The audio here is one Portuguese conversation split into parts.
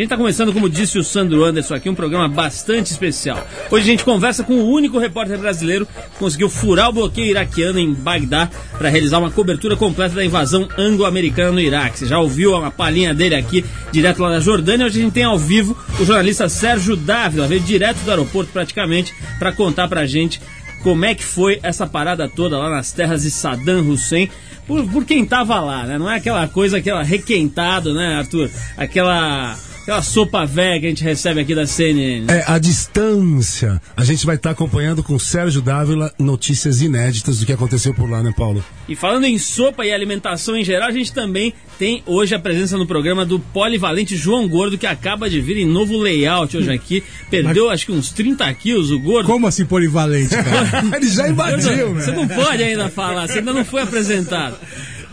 A gente está começando, como disse o Sandro Anderson aqui, um programa bastante especial. Hoje a gente conversa com o único repórter brasileiro que conseguiu furar o bloqueio iraquiano em Bagdá para realizar uma cobertura completa da invasão anglo-americana no Iraque. Você já ouviu uma palhinha dele aqui, direto lá da Jordânia. Hoje a gente tem ao vivo o jornalista Sérgio Dávila, veio direto do aeroporto praticamente para contar para a gente como é que foi essa parada toda lá nas terras de Saddam Hussein por, por quem tava lá, né? Não é aquela coisa, aquela requentado, né, Arthur? Aquela Aquela sopa velha que a gente recebe aqui da CNN. É, a distância. A gente vai estar tá acompanhando com Sérgio Dávila notícias inéditas do que aconteceu por lá, né, Paulo? E falando em sopa e alimentação em geral, a gente também tem hoje a presença no programa do polivalente João Gordo, que acaba de vir em novo layout hoje aqui. Perdeu Mas... acho que uns 30 quilos o gordo. Como assim polivalente, cara? Ele já invadiu, né? Você não pode ainda falar, você ainda não foi apresentado.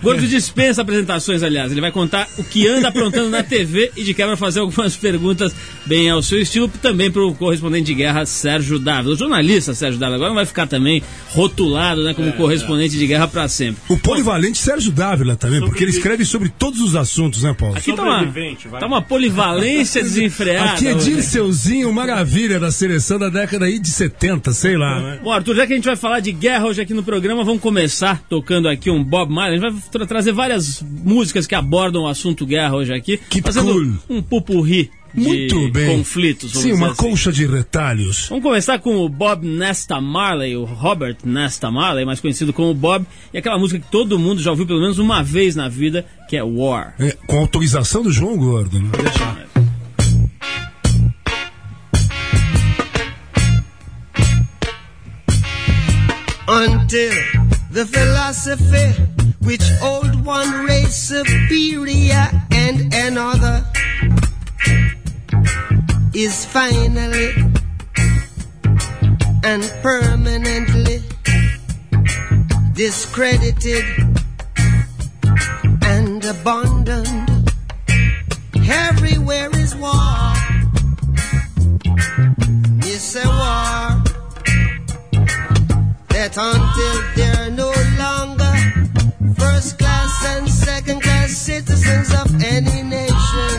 Gordo dispensa apresentações, aliás. Ele vai contar o que anda aprontando na TV e de quebra fazer algumas perguntas bem ao seu estilo, também para o correspondente de guerra Sérgio Dávila. O jornalista Sérgio Dávila agora não vai ficar também rotulado né, como é, correspondente é. de guerra para sempre. O polivalente Sérgio Dávila também, porque ele escreve sobre todos os assuntos, né, Paulo? Aqui tá uma, tá uma polivalência desenfreada. Aqui é Dirceuzinho, maravilha da seleção da década aí de 70, sei lá. Né? Bom, Arthur, já que a gente vai falar de guerra hoje aqui no programa, vamos começar tocando aqui um Bob Marley. A gente vai tra trazer várias músicas que abordam o assunto guerra hoje aqui. Que fazendo cool. um pupurri muito bem. conflitos. Sim, uma assim. colcha de retalhos. Vamos começar com o Bob Nesta Marley, o Robert Nesta Marley, mais conhecido como Bob, e aquela música que todo mundo já ouviu pelo menos uma vez na vida, que é War. É, com autorização do João Gordo, né? deixar. Until the philosophy which old one race superior and another is finally and permanently discredited and abandoned. Everywhere is war. It's a war that until citizens of any nation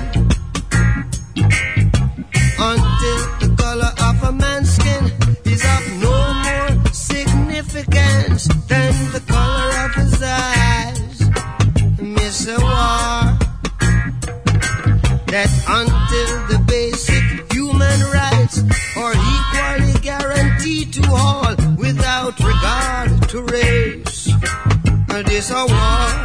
until the color of a man's skin is of no more significance than the color of his eyes. Miss a war that until the basic human rights are equally guaranteed to all without regard to race this a war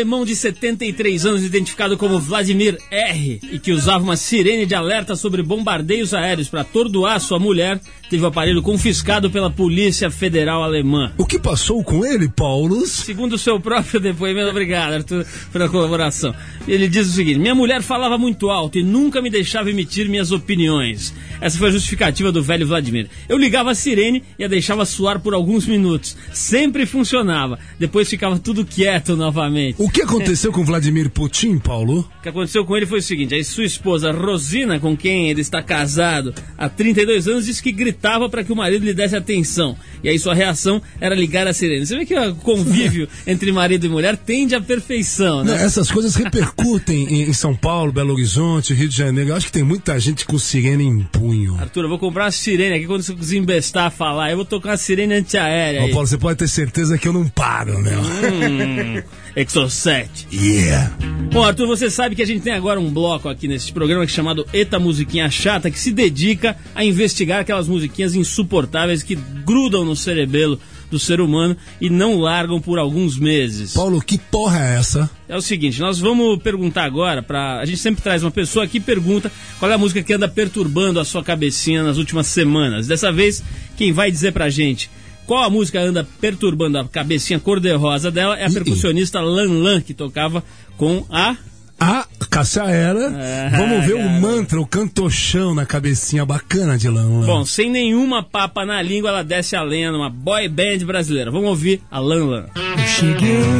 alemão de 73 anos, identificado como Vladimir R., e que usava uma sirene de alerta sobre bombardeios aéreos para atordoar sua mulher, teve o aparelho confiscado pela Polícia Federal Alemã. O que passou com ele, Paulo? Segundo o seu próprio depoimento, obrigado, Arthur, pela colaboração. Ele diz o seguinte: Minha mulher falava muito alto e nunca me deixava emitir minhas opiniões. Essa foi a justificativa do velho Vladimir. Eu ligava a sirene e a deixava suar por alguns minutos. Sempre funcionava. Depois ficava tudo quieto novamente. O que aconteceu com Vladimir Putin, Paulo? O que aconteceu com ele foi o seguinte: a sua esposa Rosina, com quem ele está casado há 32 anos, disse que gritava para que o marido lhe desse atenção. E aí sua reação era ligar a sirene. Você vê que o convívio entre marido e mulher tende à perfeição, né? Não, essas coisas repercutem em, em São Paulo, Belo Horizonte, Rio de Janeiro. Eu acho que tem muita gente com sirene em punho. Arthur, eu vou comprar uma sirene aqui quando você desembestar a falar. Eu vou tocar uma sirene antiaérea. Ô. Paulo, você pode ter certeza que eu não paro, meu. Hum, Exocet. Yeah. Bom, Arthur, você sabe que a gente tem agora um bloco aqui nesse programa chamado Eta Musiquinha Chata, que se dedica a investigar aquelas musiquinhas insuportáveis que grudam no cerebelo do ser humano e não largam por alguns meses. Paulo, que porra é essa? É o seguinte, nós vamos perguntar agora para a gente sempre traz uma pessoa que pergunta qual é a música que anda perturbando a sua cabecinha nas últimas semanas. Dessa vez, quem vai dizer pra gente qual a música anda perturbando a cabecinha cor-de-rosa dela? É a percussionista Lan Lan, que tocava com a A Cássia era. Ah, Vamos ver o garoto. mantra, o cantochão na cabecinha bacana de Lan Lan. Bom, sem nenhuma papa na língua, ela desce a lenha numa boy band brasileira. Vamos ouvir a Lan Lan.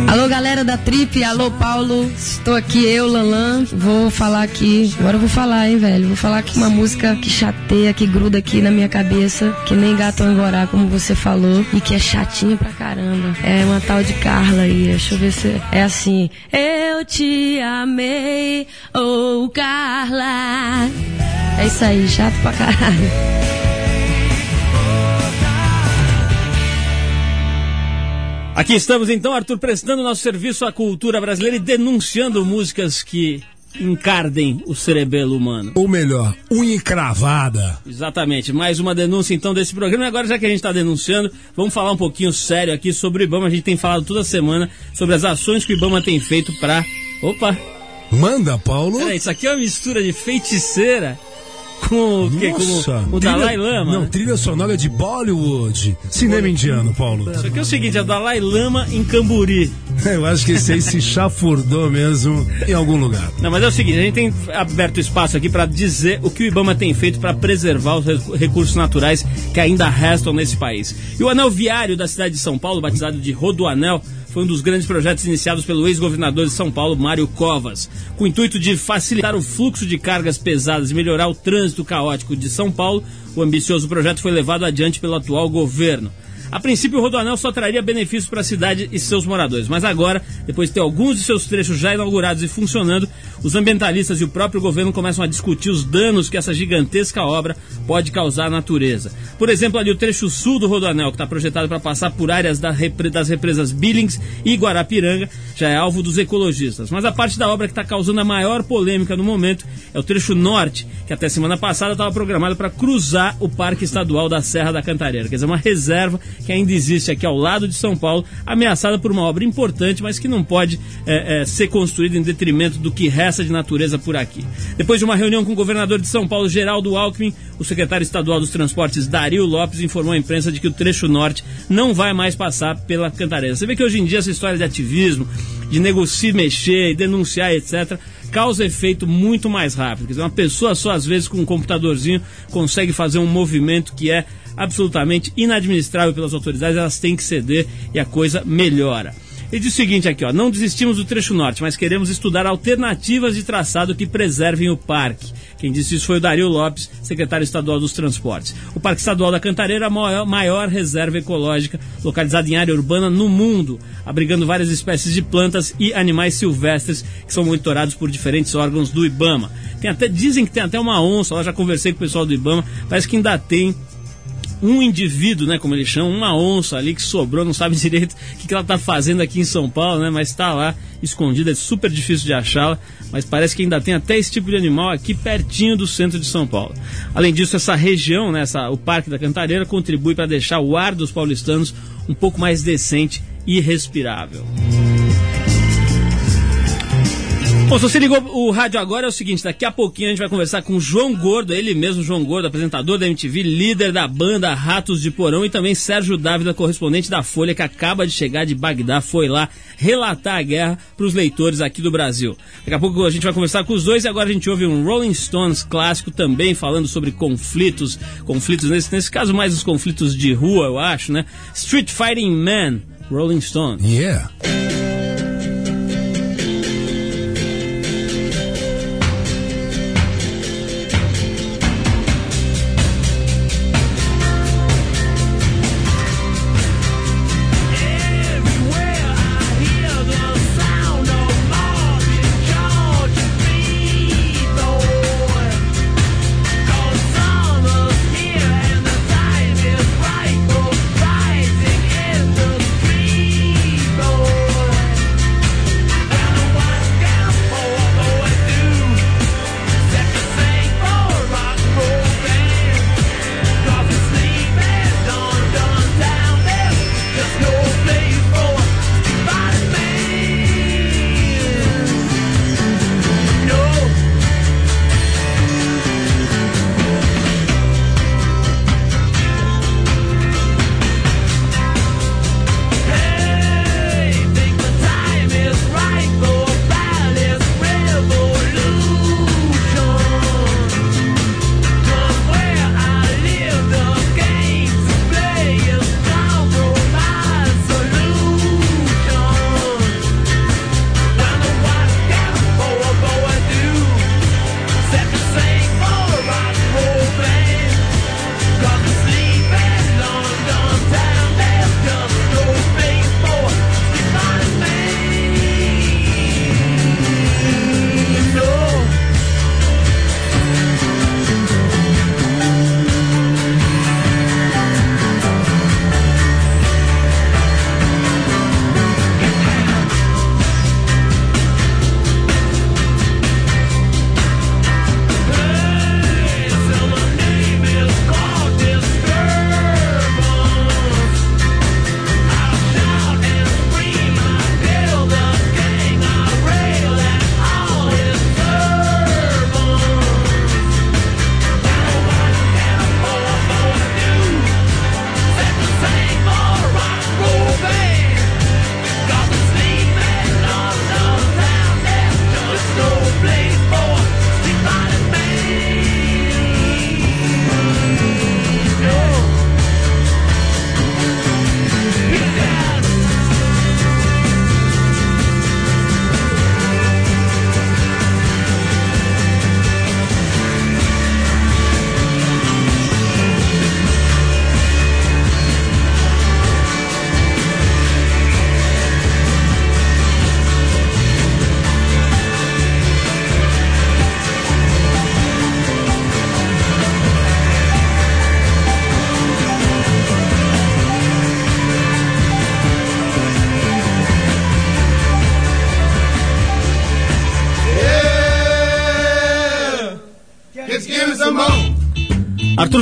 Alô, galera da Trip, alô, Paulo. Estou aqui, eu, Lanlan. Vou falar aqui. Agora eu vou falar, hein, velho. Vou falar aqui uma música que chateia, que gruda aqui na minha cabeça. Que nem gato angorá, como você falou. E que é chatinha pra caramba. É uma tal de Carla aí. Deixa eu ver se. É assim. Eu te amei, oh, Carla. É isso aí, chato pra caralho. Aqui estamos então, Arthur, prestando nosso serviço à cultura brasileira e denunciando músicas que encardem o cerebelo humano. Ou melhor, unha encravada. Exatamente, mais uma denúncia então desse programa. E agora, já que a gente está denunciando, vamos falar um pouquinho sério aqui sobre o Ibama. A gente tem falado toda semana sobre as ações que o Ibama tem feito para. Opa! Manda, Paulo. Peraí, isso aqui é uma mistura de feiticeira com o quê? Nossa, Com o trilha- Dalai Lama. Não, né? trilha sonora de Bollywood. Cinema indiano, Paulo. Isso aqui é o seguinte, é o Dalai Lama em Camburi. Eu acho que esse aí se chafurdou mesmo em algum lugar. Não, mas é o seguinte, a gente tem aberto espaço aqui para dizer o que o Ibama tem feito para preservar os re- recursos naturais que ainda restam nesse país. E o anel viário da cidade de São Paulo, batizado de Rodoanel, foi um dos grandes projetos iniciados pelo ex-governador de São Paulo, Mário Covas, com o intuito de facilitar o fluxo de cargas pesadas e melhorar o trânsito caótico de São Paulo. O ambicioso projeto foi levado adiante pelo atual governo. A princípio, o Rodoanel só traria benefícios para a cidade e seus moradores, mas agora, depois de ter alguns de seus trechos já inaugurados e funcionando, os ambientalistas e o próprio governo começam a discutir os danos que essa gigantesca obra pode causar à natureza. Por exemplo, ali o trecho sul do Rodoanel, que está projetado para passar por áreas da repre- das represas Billings e Guarapiranga, já é alvo dos ecologistas. Mas a parte da obra que está causando a maior polêmica no momento é o trecho norte, que até semana passada estava programado para cruzar o Parque Estadual da Serra da Cantareira, quer dizer, uma reserva que ainda existe aqui ao lado de São Paulo, ameaçada por uma obra importante, mas que não pode é, é, ser construída em detrimento do que resta de natureza por aqui. Depois de uma reunião com o governador de São Paulo, Geraldo Alckmin, o secretário estadual dos transportes, Dario Lopes, informou à imprensa de que o trecho norte não vai mais passar pela Cantareira. Você vê que hoje em dia essa história de ativismo, de negociar, mexer, denunciar, etc., causa efeito muito mais rápido. Quer dizer, uma pessoa só, às vezes, com um computadorzinho, consegue fazer um movimento que é absolutamente inadministrável pelas autoridades, elas têm que ceder e a coisa melhora. Ele diz o seguinte aqui, ó, não desistimos do trecho norte, mas queremos estudar alternativas de traçado que preservem o parque. Quem disse isso foi o Dario Lopes, secretário estadual dos transportes. O Parque Estadual da Cantareira é a maior, maior reserva ecológica localizada em área urbana no mundo, abrigando várias espécies de plantas e animais silvestres que são monitorados por diferentes órgãos do IBAMA. Tem até, dizem que tem até uma onça, eu já conversei com o pessoal do IBAMA, parece que ainda tem um indivíduo, né, como eles chamam, uma onça ali que sobrou, não sabe direito o que, que ela está fazendo aqui em São Paulo, né, mas está lá escondida, é super difícil de achá-la, mas parece que ainda tem até esse tipo de animal aqui pertinho do centro de São Paulo. Além disso, essa região, né, essa, o Parque da Cantareira, contribui para deixar o ar dos paulistanos um pouco mais decente e respirável. Bom, se você ligou o rádio agora, é o seguinte: daqui a pouquinho a gente vai conversar com o João Gordo, ele mesmo, João Gordo, apresentador da MTV, líder da banda Ratos de Porão, e também Sérgio Dávila, correspondente da Folha, que acaba de chegar de Bagdá, foi lá relatar a guerra para os leitores aqui do Brasil. Daqui a pouco a gente vai conversar com os dois e agora a gente ouve um Rolling Stones clássico também falando sobre conflitos, conflitos nesse, nesse caso mais os conflitos de rua, eu acho, né? Street Fighting Man, Rolling Stones. Yeah.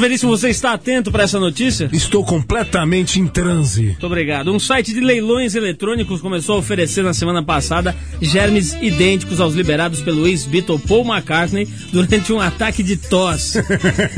Veríssimo, você está atento para essa notícia? Estou completamente em transe. Muito obrigado. Um site de leilões eletrônicos começou a oferecer na semana passada germes idênticos aos liberados pelo ex-Beatle Paul McCartney durante um ataque de tosse.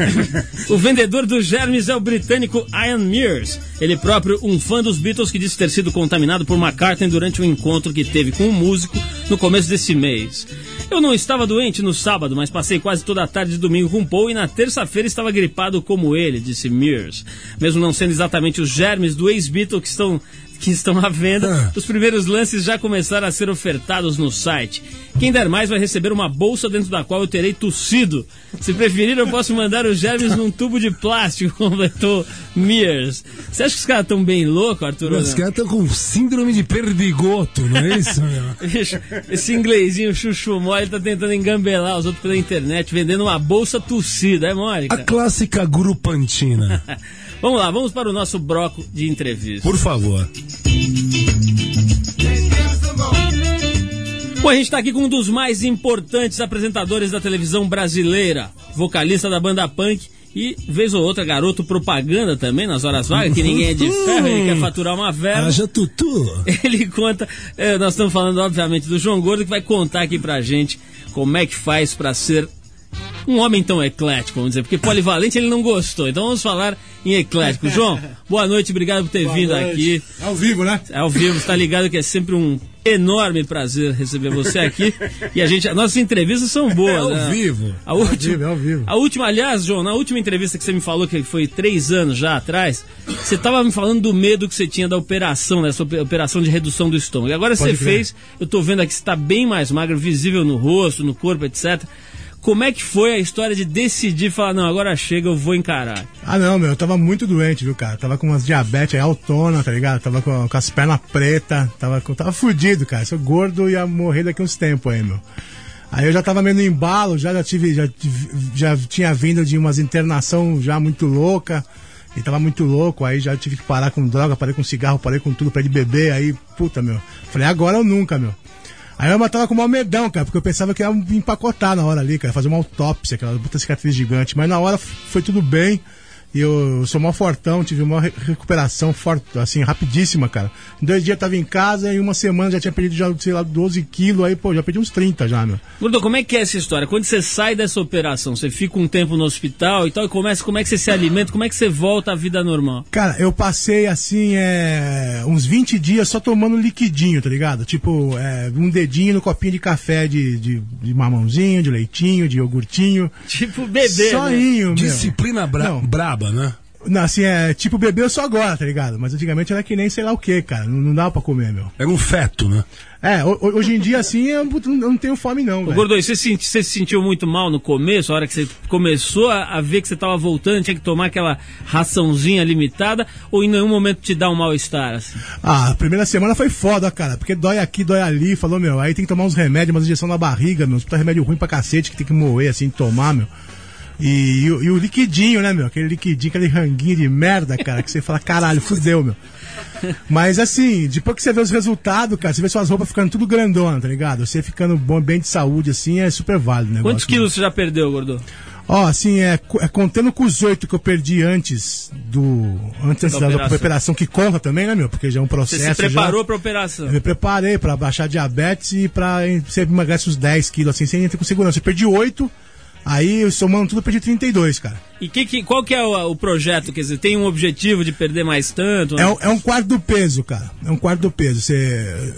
o vendedor dos germes é o britânico Ian Mears. Ele próprio, um fã dos Beatles que disse ter sido contaminado por McCartney durante um encontro que teve com um músico no começo desse mês. Eu não estava doente no sábado, mas passei quase toda a tarde de domingo com Paul e na terça-feira estava gripado como ele, disse Mears. Mesmo não sendo exatamente os germes do ex-Beatle que estão que estão à venda, os primeiros lances já começaram a ser ofertados no site. Quem der mais vai receber uma bolsa dentro da qual eu terei tossido. Se preferir, eu posso mandar os germes num tubo de plástico, completou Mears. Você acha que os caras estão bem loucos, Arthur? Os caras estão com síndrome de perdigoto, não é isso, meu? Esse inglesinho chuchu mole tá tentando engambelar os outros pela internet, vendendo uma bolsa tossida, é mole? A clássica grupantina. Vamos lá, vamos para o nosso bloco de entrevista. Por favor. Bom, a gente está aqui com um dos mais importantes apresentadores da televisão brasileira, vocalista da banda punk E vez ou outra, garoto propaganda também nas horas vagas, que ninguém é de ferro, ele quer faturar uma verba. Haja tutu. Ele conta, é, nós estamos falando obviamente do João Gordo, que vai contar aqui pra gente como é que faz pra ser um homem tão eclético, vamos dizer, porque polivalente ele não gostou. Então vamos falar em eclético. João, boa noite, obrigado por ter vindo aqui. É ao vivo, né? É ao vivo, está ligado que é sempre um enorme prazer receber você aqui. E a gente, nossas entrevistas são boas. É ao né? vivo. A última, vivo, é ao vivo. A última, aliás, João, na última entrevista que você me falou, que foi três anos já atrás, você estava me falando do medo que você tinha da operação, dessa op- operação de redução do estômago. E agora Pode você crer. fez, eu tô vendo aqui que você está bem mais magro, visível no rosto, no corpo, etc. Como é que foi a história de decidir falar, não, agora chega, eu vou encarar? Ah, não, meu, eu tava muito doente, viu, cara? Tava com umas diabetes aí, autona, tá ligado? Tava com, com as pernas pretas, tava, tava fudido, cara. Se eu gordo ia morrer daqui uns tempos aí, meu. Aí eu já tava meio no embalo, já, já tive, já, já tinha vindo de umas internação já muito louca. E tava muito louco, aí já tive que parar com droga, parei com cigarro, parei com tudo pra de beber, aí, puta, meu. Falei, agora ou nunca, meu. Aí eu tava com uma medão, cara, porque eu pensava que ia me empacotar na hora ali, cara, fazer uma autópsia, aquela puta cicatriz gigante. Mas na hora foi tudo bem. E eu sou mó fortão, tive uma re- recuperação forte, assim, rapidíssima, cara. Em dois dias eu tava em casa e em uma semana já tinha perdido, já, sei lá, 12 quilos, aí, pô, já perdi uns 30 já, meu. Gordo, como é que é essa história? Quando você sai dessa operação, você fica um tempo no hospital e tal, e começa, como é que você se alimenta, como é que você volta à vida normal? Cara, eu passei assim, é, uns 20 dias só tomando liquidinho, tá ligado? Tipo, é, um dedinho no copinho de café de, de, de mamãozinho, de leitinho, de iogurtinho. Tipo bebê, né? Soinho, meu. Disciplina bra Não. braba, né? Não, assim, é tipo bebê só agora, tá ligado? Mas antigamente era que nem sei lá o que, cara. Não, não dava pra comer, meu. Era um feto, né? É, ho- ho- hoje em dia, assim, eu não, eu não tenho fome, não. Ô, e você, senti- você se sentiu muito mal no começo, a hora que você começou a, a ver que você tava voltando, tinha que tomar aquela raçãozinha limitada, ou em nenhum momento te dá um mal-estar, assim? Ah, a primeira semana foi foda, cara. Porque dói aqui, dói ali. Falou, meu, aí tem que tomar uns remédios, umas injeção na barriga, meu. Puta remédio ruim pra cacete que tem que moer, assim, tomar, meu. E, e o- e o liquidinho, né, meu? Aquele liquidinho, aquele ranguinho de merda, cara, que você fala, caralho, fudeu, meu. Mas assim, depois que você vê os resultados, cara, você vê suas roupas ficando tudo grandona, tá ligado? Você ficando bom, bem de saúde, assim, é super válido, né? Quantos quilos você já perdeu, Gordo? Ó, assim, é, é contando com os oito que eu perdi antes do. Antes Da da, operação. operação. que conta também, né, meu? Porque já é um Você processo. se preparou já. pra operação? Eu me preparei pra baixar diabetes e pra você emagrece uns 10 quilos, assim, sem entrar com segurança. Eu perdi 8, aí somando tudo eu perdi 32, cara. E que, que- qual que é o, o projeto? Quer dizer, tem um objetivo de perder mais tanto? É, um- é um quarto do peso, cara. É um quarto do peso.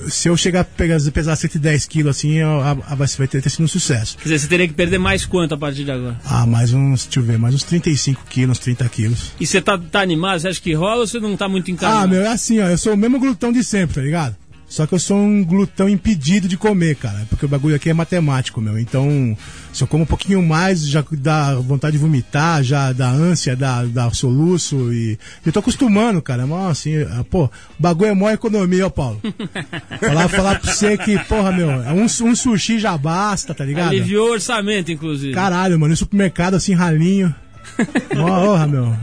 Se eu chegar a pegar, pesar 110 quilos, assim, eu, a, a, vai ter, ter sido um sucesso. Quer dizer, você teria que perder mais quanto a partir de agora? Ah, mais uns, deixa eu ver, mais uns 35 quilos, 30 quilos. E você tá, tá animado? Você acha que rola ou você não tá muito encanado? Ah, meu, é assim, ó. Eu sou o mesmo glutão de sempre, tá ligado? Só que eu sou um glutão impedido de comer, cara. Porque o bagulho aqui é matemático, meu. Então, se eu como um pouquinho mais, já dá vontade de vomitar, já dá ânsia, dá, dá soluço. E eu tô acostumando, cara. Mas assim, ah, pô, o bagulho é maior economia, ó, Paulo. falar, falar pra você que, porra, meu, é um, um sushi já basta, tá ligado? Aliviou o orçamento, inclusive. Caralho, mano, no supermercado assim, ralinho. Porra, meu.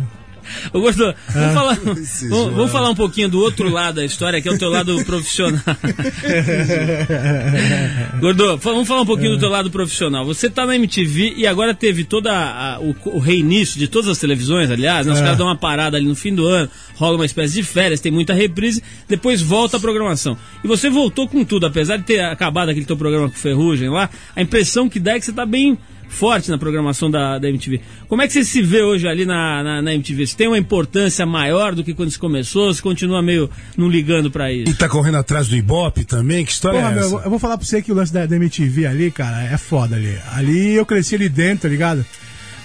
Ô, Ah. vamos, falar, vamos, vamos falar um pouquinho do outro lado da história, que é o teu lado profissional. Gordo, fa- vamos falar um pouquinho do teu lado profissional. Você tá na MTV e agora teve a- o, o reinício de todas as televisões, aliás, né? os É. caras dão uma parada ali no fim do ano, rola uma espécie de férias, tem muita reprise, depois volta a programação. E você voltou com tudo, apesar de ter acabado aquele teu programa com Ferrugem lá, a impressão que dá é que você tá bem forte na programação da, da MTV. Como é que você se vê hoje ali na, na, na MTV? Você tem uma importância maior do que quando você começou? Você continua meio não ligando pra E isso? tá correndo atrás do Ibope também? Que história Porra, é meu, essa? eu vou- eu vou falar pra você que o lance da, da MTV ali, cara, é foda ali. Ali eu cresci ali dentro, tá ligado?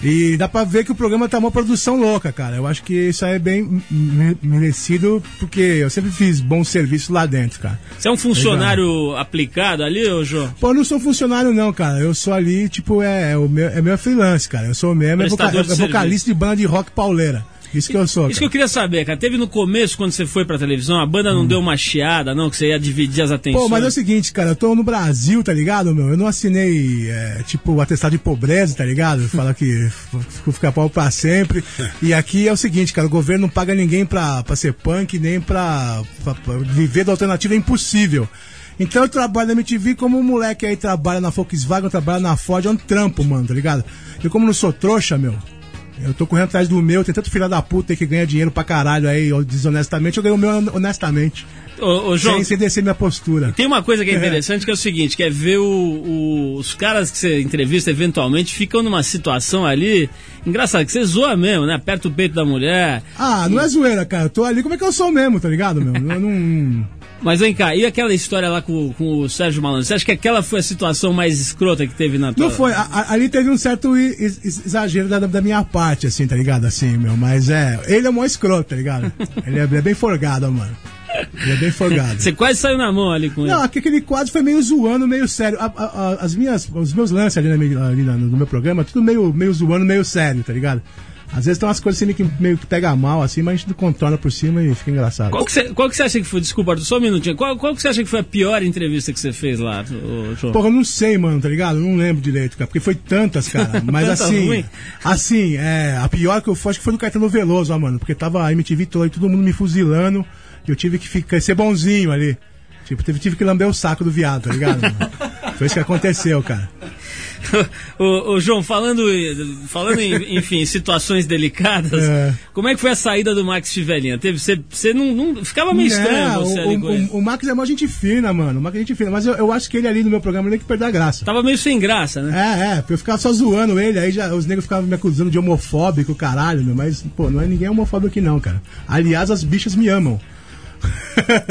E dá pra ver que o programa tá uma produção louca, cara. Eu acho que isso aí é bem me- merecido, porque eu sempre fiz bom serviço lá dentro, cara. Você é um funcionário aplicado ali, ô João? Pô, eu não sou funcionário não, cara. Eu sou ali, tipo, é, é o meu, é meu freelance, cara. Eu sou mesmo é, voca- é vocalista de banda de rock pauleira. Isso que eu sou, Isso que eu cara. queria saber, cara. Teve no começo, quando você foi pra televisão, a banda não deu uma chiada, não? Que você ia dividir as atenções? Hum. Pô, mas é o seguinte, cara, eu tô no Brasil, tá ligado, meu? Eu não assinei, é, tipo, atestado de pobreza, tá ligado? Fala que vou ficar pau pra sempre. E aqui é o seguinte, cara, o governo não paga ninguém pra, pra ser punk, nem pra, pra- pra viver da alternativa, é impossível. Então eu trabalho na MTV como um moleque aí trabalha na Volkswagen, trabalha na Ford, é um trampo, mano, tá ligado? Eu como não sou trouxa, meu, Eu tô correndo atrás do meu, tem tanto filho da puta que ganha dinheiro pra caralho aí, desonestamente, eu ganho o meu honestamente. Ô, ô, João, Sem, sem descer minha postura. tem uma coisa que é interessante que é o seguinte, que é ver o- o- os caras que você entrevista eventualmente ficam numa situação ali, engraçado, que você zoa mesmo, né? Aperta o peito da mulher. Ah, não é zoeira, cara. Eu tô ali como é que eu sou mesmo, tá ligado, meu? Eu não. Mas vem cá, e aquela história lá com, com o Sérgio Malandro? Você acha que aquela foi a situação mais escrota que teve na tua... Não foi. A- a- ali teve um certo exagero da, da minha parte, assim, tá ligado? Assim, meu. Mas é. Ele é mó escroto, tá ligado? Ele é, ele é bem forgado, mano. Ele é bem forgado. Você quase saiu na mão ali com ele. Não, aquele quadro foi meio zoando, meio sério. A- a- as minhas, os meus lances ali, na ali na- no meu programa, tudo meio, meio zoando, meio sério, tá ligado? Às vezes tem umas coisas assim que, meio que pega mal, assim, mas a gente contorna por cima e fica engraçado. Qual que, você, qual que você acha que foi, desculpa, só um minutinho, qual, qual que você acha que foi a pior entrevista que você fez lá, ô, João? Porra, eu não sei, mano, tá ligado? Eu não lembro direito, cara, porque foi tantas, cara. Mas Tanta assim, ruim. assim, é, a pior que eu fui, acho que foi do Caetano Veloso, ó, mano, porque tava a MTV toda, e todo mundo me fuzilando, e eu tive que ficar, ser bonzinho ali. Tipo, tive, tive que lamber o saco do viado, tá ligado? mano? Foi isso que aconteceu, cara. ô, ô, João, falando, falando em, enfim, situações delicadas, É. como é que foi a saída do Max Chivelinha? Teve, você, você não, não- Ficava meio estranho você o, ali com ele. o, o Max é mó gente fina, mano. O Max é gente fina. Mas eu, eu acho que ele ali no meu programa ele tem que perder a graça. Tava meio sem graça, né? É, é, porque eu ficava só zoando ele, aí já, os negros ficavam me acusando de homofóbico, caralho, meu, mas, pô, não é ninguém homofóbico aqui não, cara. Aliás, as bichas me amam.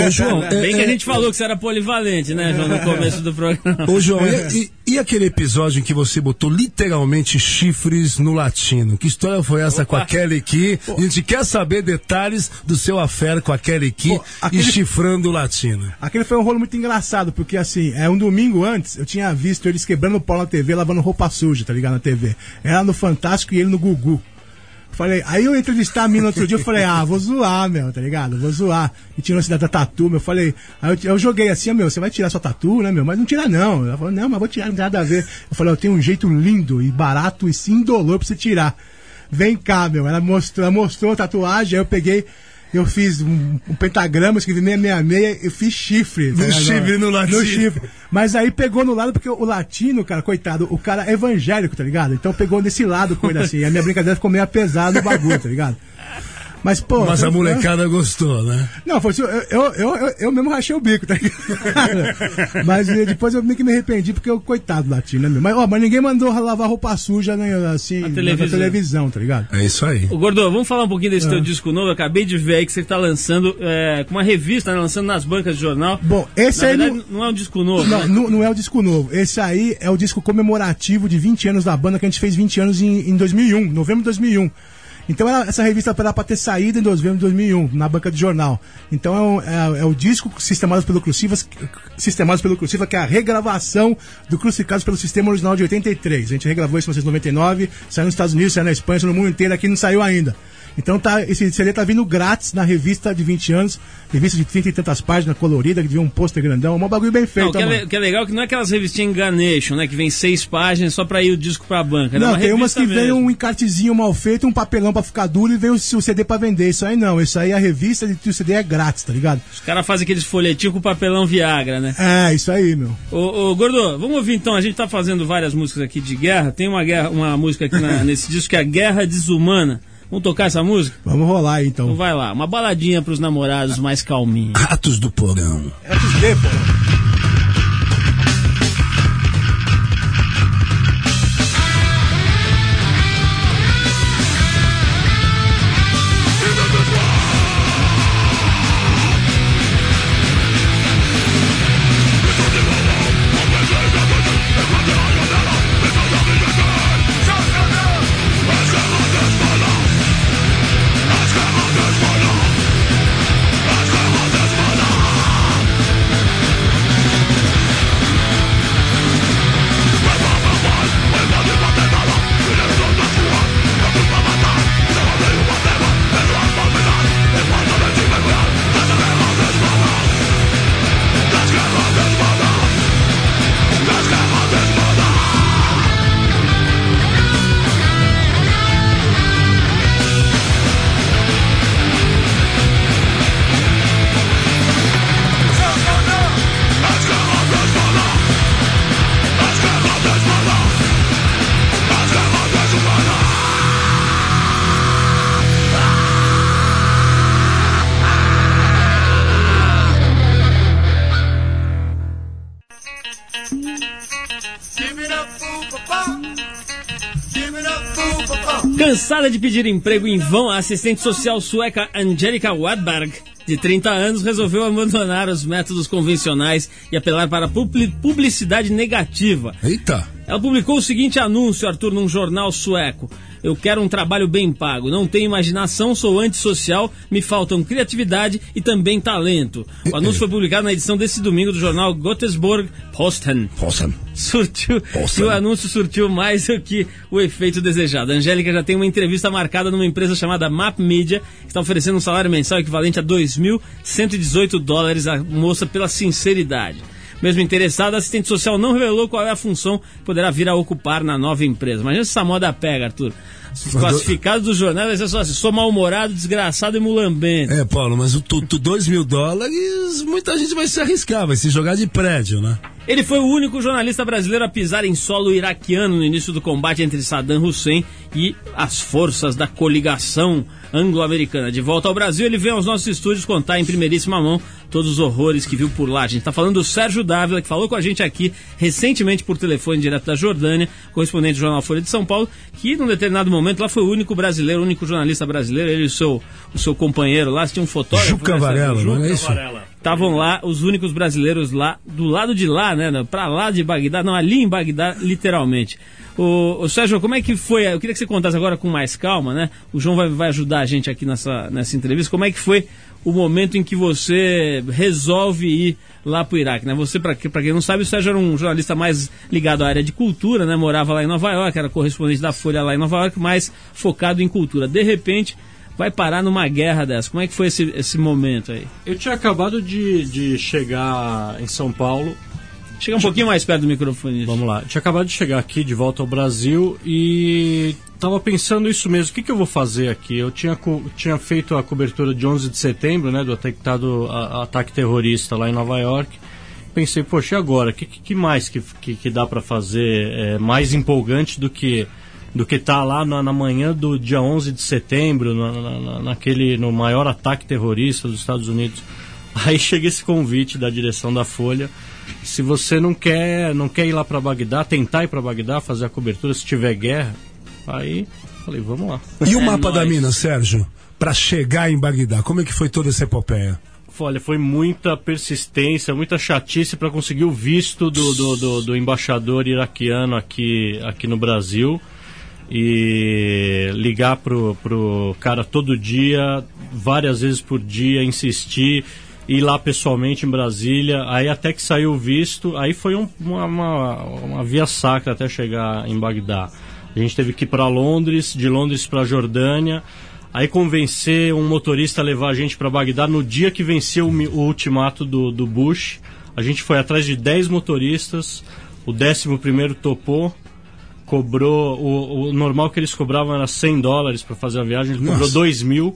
Ô, João, é, Bem que a é, gente falou que você era polivalente, né, João, no começo do programa. Ô, João, e, e- e aquele episódio em que você botou literalmente chifres no latino? Que história foi essa com a Kelly Key? A gente quer saber detalhes do seu affair com a Kelly Key Pô, aquele- e chifrando o latino. Aquele foi um rolo muito engraçado, porque assim, é um domingo antes, eu tinha visto eles quebrando o pau na TV, lavando roupa suja, tá ligado? Na TV. Ela no Fantástico e ele no Gugu. Falei, aí eu entrevistar a mina outro dia, eu falei, ah, vou zoar, meu, tá ligado? Vou zoar. E tinha o lance da tatu, meu, eu falei, aí eu, eu joguei assim, ah, meu, você vai tirar sua tatu, né, meu? Mas não tira não. Ela falou, não, mas vou tirar, não tem nada a ver. Eu falei, eu tenho um jeito lindo e barato e indolor pra você tirar. Vem cá, meu. Ela mostrou, ela mostrou a tatuagem, aí eu peguei, eu fiz um, um pentagrama, escrevi 666, eu fiz chifre. No ligado? chifre, no latino. No chifre. Mas aí pegou no lado, porque o latino, cara, coitado, o cara é evangélico, tá ligado? Então pegou desse lado com ele assim. E a minha brincadeira ficou meio pesada no bagulho, tá ligado? Mas, pô. Mas a molecada gostou, né? Não, foi assim, eu, eu, eu, eu, mesmo rachei o bico, tá mas eh, depois eu meio que me arrependi, porque eu, coitado do latino, né? Mas, ó, mas ninguém mandou lavar roupa suja, né, assim, na televisão. televisão, tá ligado? É isso aí. Ô, Gordo, vamos falar um pouquinho desse Ah. teu disco novo. Eu acabei de ver aí que você tá lançando é, com uma revista, né, lançando nas bancas de jornal. Bom, esse Na aí verdade, não- não... é um disco novo, Não, né? não, não é o disco novo. Esse aí é o disco comemorativo de 20 anos da banda, que a gente fez 20 anos em, em 2001, novembro de 2001. Então ela- essa revista era para ter saído em novembro de 2001, na banca de jornal. Então é o, é- é o disco sistemado pelo Crucifas, sistemado pelo Crucifa, que é a regravação do Crucificados pelo sistema original de 83. A gente regravou isso em 1999, saiu nos Estados Unidos, saiu na Espanha, saiu no mundo inteiro, aqui não saiu ainda. Então tá, esse CD tá vindo grátis na revista de 20 anos, revista de 30 e tantas páginas, colorida, que viu um pôster grandão, um bagulho bem feito, Não, o que, é, que é legal é que não é aquelas revistinhas Enganation, né? Que vem seis páginas só pra ir o disco pra banca. né? É Não, uma tem umas que vem mesmo. um encartezinho mal feito, um papelão pra ficar duro e vem o, CD pra vender. Isso aí não, isso aí a revista e o CD é grátis, tá ligado? Os caras fazem aqueles folhetinhos com papelão Viagra, né? É, isso aí, meu. Ô, ô, Gordo, vamos ouvir então. A gente tá fazendo várias músicas aqui de guerra. Tem uma, guerra, uma música aqui na- nesse disco que é a Guerra Desumana. Vamos tocar essa música? Vamos rolar Então então. vai lá, uma baladinha pros namorados mais calminhos. Ratos do porão. É dos D, Cansada de pedir emprego em vão, a assistente social sueca Angelica Wadberg, de 30 anos, resolveu abandonar os métodos convencionais e apelar para publicidade negativa. Eita. Ela publicou o seguinte anúncio, Arthur, num jornal sueco. Eu quero um trabalho bem pago. Não tenho imaginação, sou antissocial, me faltam criatividade e também talento. O anúncio foi publicado na edição desse domingo do jornal Göteborg Posten. Poxa. Surtiu, Poxa. e o anúncio surtiu mais do que o efeito desejado. A Angélica já tem uma entrevista marcada numa empresa chamada Map Media, que está oferecendo um salário mensal equivalente a 2.118 dólares à moça pela sinceridade. Mesmo interessado, a assistente social não revelou qual é a função que poderá vir a ocupar na nova empresa. Imagina se essa moda pega, Arthur. Os classificados do jornal vai ser só assim, sou mal-humorado, desgraçado e mulambento. É, Paulo, mas o tu, tu 2 mil dólares, muita gente vai se arriscar, vai se jogar de prédio, né? Ele foi o único jornalista brasileiro a pisar em solo iraquiano no início do combate entre Saddam Hussein e as forças da coligação anglo-americana. De volta ao Brasil, ele vem aos nossos estúdios contar em primeiríssima mão todos os horrores que viu por lá. A gente está falando do Sérgio Dávila, que falou com a gente aqui recentemente por telefone direto da Jordânia, correspondente do jornal Folha de São Paulo, que num determinado momento lá foi o único brasileiro, o único jornalista brasileiro, ele e o seu, o seu companheiro lá, tinha um fotógrafo. Juca né? Varela, não é isso? Estavam lá os únicos brasileiros lá, do lado de lá, né? Pra lá de Bagdá, não, ali em Bagdá, literalmente. O, o Sérgio, como é que foi? Eu queria que você contasse agora com mais calma, né? O João vai, vai ajudar a gente aqui nessa, nessa entrevista. Como é que foi o momento em que você resolve ir lá pro Iraque, né? Você, pra quem não sabe, o Sérgio era um jornalista mais ligado à área de cultura, né? Morava lá em Nova York, era correspondente da Folha lá em Nova York, mais focado em cultura. De repente, vai parar numa guerra dessa. Como é que foi esse, esse momento aí? Eu tinha acabado de, de chegar em São Paulo. Chega um pouquinho mais perto do microfone. Vamos lá. Eu tinha acabado de chegar aqui de volta ao Brasil e tava pensando isso mesmo. O que, que eu vou fazer aqui? Eu tinha, tinha feito a cobertura de 11 de setembro, né, do atentado, a- ataque terrorista lá em Nova York. Pensei, poxa, e agora? O que, que, que mais que, que, que dá para fazer é, mais empolgante do que do que tá lá na, na manhã do dia 11 de setembro, na, na- na- naquele no maior ataque terrorista dos Estados Unidos. Aí chega esse convite da direção da Folha. Se você não quer, não quer ir lá para Bagdá, tentar ir para Bagdá, fazer a cobertura se tiver guerra, aí falei, vamos lá. E o É mapa da nóis. mina, Sérgio? Pra chegar em Bagdá, como é que foi toda essa epopeia? Olha, foi muita persistência, muita chatice para conseguir o visto do, do, do- do embaixador iraquiano aqui, aqui no Brasil e ligar pro, pro cara todo dia, várias vezes por dia, insistir, ir lá pessoalmente em Brasília, aí até que saiu o visto, aí foi um- uma, uma, uma via sacra até chegar em Bagdá. A gente teve que ir para Londres, de Londres para Jordânia, aí convencer um motorista a levar a gente para Bagdá no dia que venceu o, ultimato do, do Bush. A gente foi atrás de 10 motoristas, o décimo primeiro topou, cobrou, o, o normal que eles cobravam era 100 dólares para fazer a viagem, ele cobrou Nossa. 2 mil.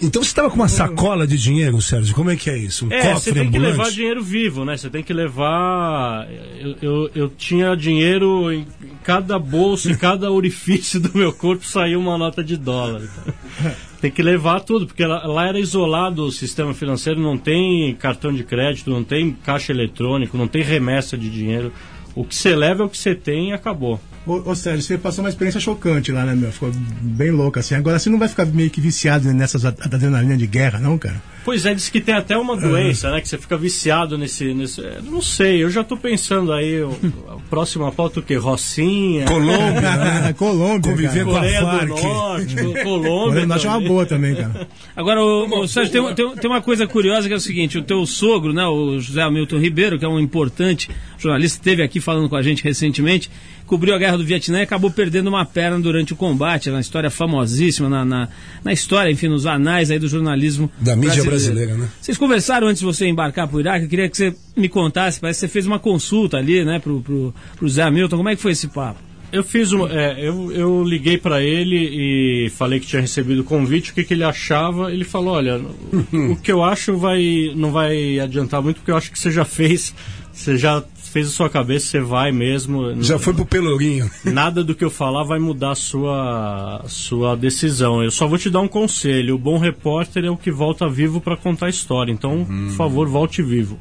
Então você estava com uma sacola de dinheiro, Sérgio? Como é que é isso? Um É, você tem que ambulante? levar dinheiro vivo, né? Você tem que levar. Eu, eu, eu tinha dinheiro em cada bolso, em cada orifício do meu corpo saiu uma nota de dólar. Tem que levar tudo, porque lá, lá era isolado o sistema financeiro, não tem cartão de crédito, não tem caixa eletrônico, não tem remessa de dinheiro. O que você leva é o que você tem e acabou. Ô, ô Sérgio, você passou uma experiência chocante lá, né, meu? Ficou bem louca, assim. Agora você não vai ficar meio que viciado nessas ad- adrenalina de guerra, não, cara? Pois é, diz que tem até uma doença, né? Que você fica viciado nesse. nesse é, não sei, eu já tô pensando aí, o, a próxima pauta o quê? Rocinha, Colômbia, né? Colômbia, Conviver com a do Farc. Norte, Colômbia Colômbia. do Norte é uma boa também, cara. Agora, o, o Sérgio, tem, uma- tem, tem uma coisa curiosa que é o seguinte: o teu sogro, né, o José Hamilton Ribeiro, que é um importante jornalista, esteve aqui falando com a gente recentemente, cobriu a guerra do Vietnã e acabou perdendo uma perna durante o combate, é uma história famosíssima na, na, na história, enfim, nos anais aí do jornalismo Da mídia brasileira, né? Vocês conversaram antes de você embarcar para o Iraque, eu queria que você me contasse, parece que você fez uma consulta ali, né, pro, pro, pro Zé Hamilton, como é que foi esse papo? Eu fiz um, é, eu, eu liguei pra ele e falei que tinha recebido o convite, o que, que ele achava. Ele falou, olha, o que eu acho vai, não vai adiantar muito, porque eu acho que você já fez, você já fez a sua cabeça, você vai mesmo. Já foi pro Pelourinho. Nada do que eu falar vai mudar a sua, sua decisão. Eu só vou te dar um conselho. O bom repórter é o que volta vivo para contar a história. Então, por favor, volte vivo.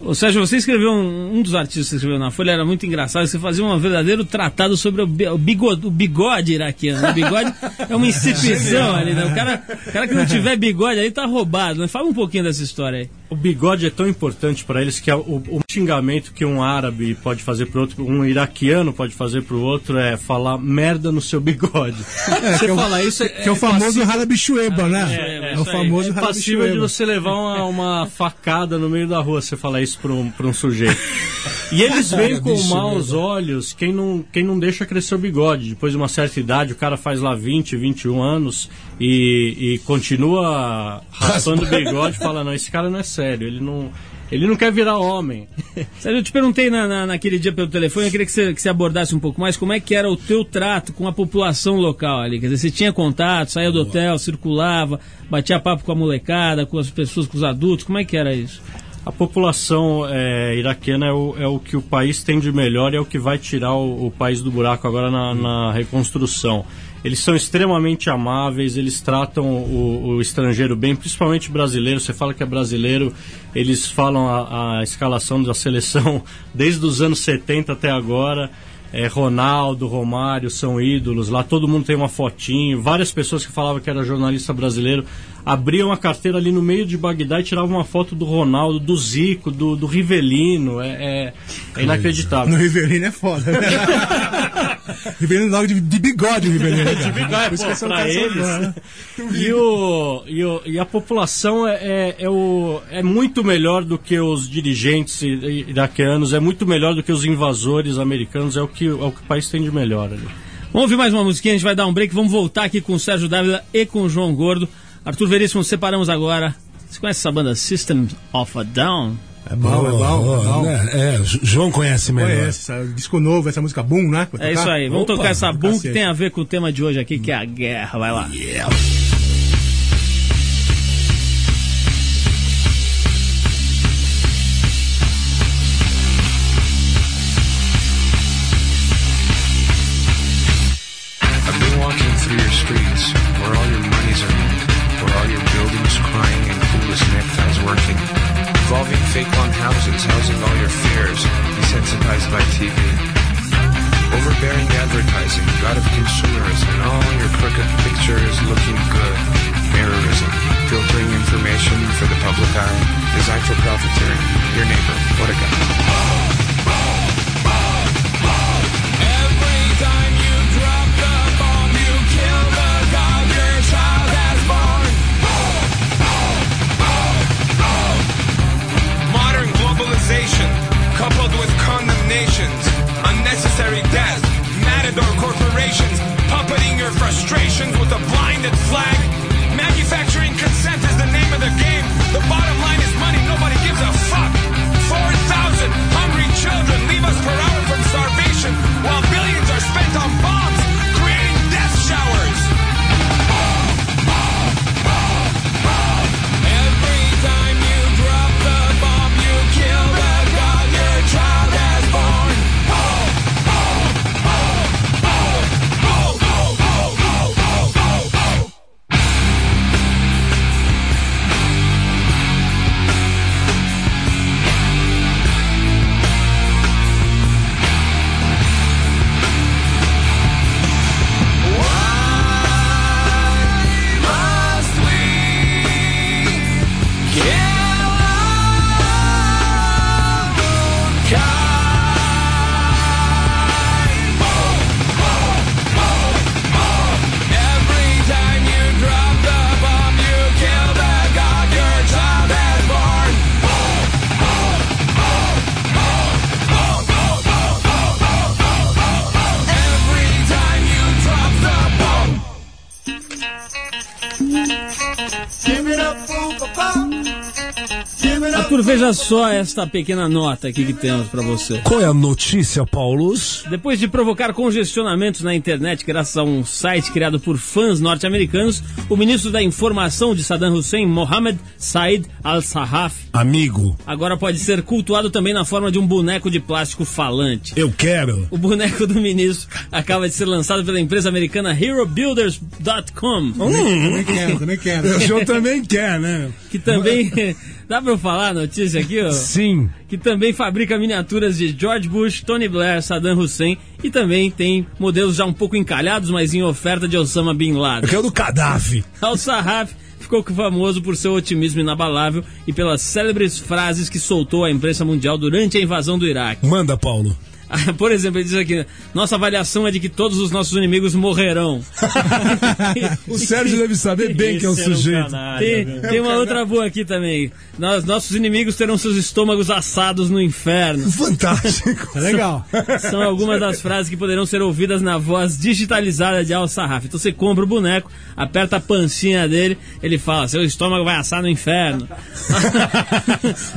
Ô Sérgio, você escreveu, um, um dos artigos que você escreveu na Folha era muito engraçado, você fazia um verdadeiro tratado sobre o bigode, o bigode iraquiano. O bigode é uma instituição ali, né? O cara, o cara que não tiver bigode aí tá roubado, né? Fala um pouquinho dessa história aí. O bigode é tão importante para eles que é o, o xingamento que um árabe pode fazer pro outro, um iraquiano pode fazer pro outro é falar merda no seu bigode. Você fala isso é, Que é o famoso Harabichueba, né? é, É, o famoso é passível de você levar uma, uma facada no meio da rua, você falar isso para um, pra um sujeito. E eles veem com maus olhos quem não, quem não deixa crescer o bigode. Depois de uma certa idade, o cara faz lá 20, 21 anos e, e continua raspando o bigode e fala, não, esse cara não é sério, ele não, ele não quer virar homem. Sérgio, eu te perguntei na, na- naquele dia pelo telefone, eu queria que você, que você abordasse um pouco mais como é que era o teu trato com a população local ali. Quer dizer, você tinha contato, saía do hotel, circulava, batia papo com a molecada, com as pessoas, com os adultos, como é que era isso? A população é, iraquiana é o, é o que o país tem de melhor e é o que vai tirar o, o país do buraco agora na, na reconstrução. Eles são extremamente amáveis, eles tratam o, o estrangeiro bem, principalmente brasileiro. Você fala que é brasileiro, eles falam a, a escalação da seleção desde os anos 70 até agora. É, Ronaldo, Romário são ídolos. Lá todo mundo tem uma fotinho. Várias pessoas que falavam que era jornalista brasileiro abriam a carteira ali no meio de Bagdá e tiravam uma foto do Ronaldo, do Zico, do, do Rivelino. É, é- é inacreditável. No Rivelino é foda. né? Rivelino logo de, de bigode, o Rivelino. Bigai, Por isso pô, pra eles. né? E, o, e, o- e a população é, é, é o, é muito melhor do que os dirigentes iraquianos, é muito melhor do que os invasores americanos, é o que, é o, que o país tem de melhor ali. Vamos ouvir mais uma musiquinha, a gente vai dar um break, vamos voltar aqui com o Sérgio Dávila e com o João Gordo. Arthur Veríssimo, separamos agora. Você conhece essa banda System of a Down? É bom, é bom, é bom. né? É, João conhece melhor. Conhece, disco novo, essa música Boom, né? Vai É tocar? isso aí, vamos Opa, tocar essa boom que tem a ver com o tema de hoje aqui, que é a guerra. Vai lá. I've veja só esta pequena nota aqui que temos para você. Qual é a notícia, Paulus? Depois de provocar congestionamentos na internet graças a um site criado por fãs norte-americanos, o ministro da Informação de Saddam Hussein, Mohammed Said al-Sahaf, Amigo, agora pode ser cultuado também na forma de um boneco de plástico falante. eu quero. O boneco do ministro acaba de ser lançado pela empresa americana HeroBuilders.com, Também quero, também quero. O senhor também quer, né? que também. Dá pra eu falar a notícia aqui, ó? Sim. que também fabrica miniaturas de George Bush, Tony Blair, Saddam Hussein e também tem modelos já um pouco encalhados, mas em oferta de Osama Bin Laden. quero do Gaddafi. Al-Sarraf ficou famoso por seu otimismo inabalável e pelas célebres frases que soltou à imprensa mundial durante a invasão do Iraque. Manda, Paulo. Por exemplo, ele diz aqui: nossa avaliação é de que todos os nossos inimigos morrerão. O Sérgio deve saber bem que é o um sujeito. canalha, Tem, tem uma outra boa aqui também. Nós, nossos inimigos terão seus estômagos assados no inferno. Fantástico. É legal. São algumas das frases que poderão ser ouvidas na voz digitalizada de Al-Sarraf. Então você compra o boneco, aperta a pancinha dele, ele fala: seu estômago vai assar no inferno.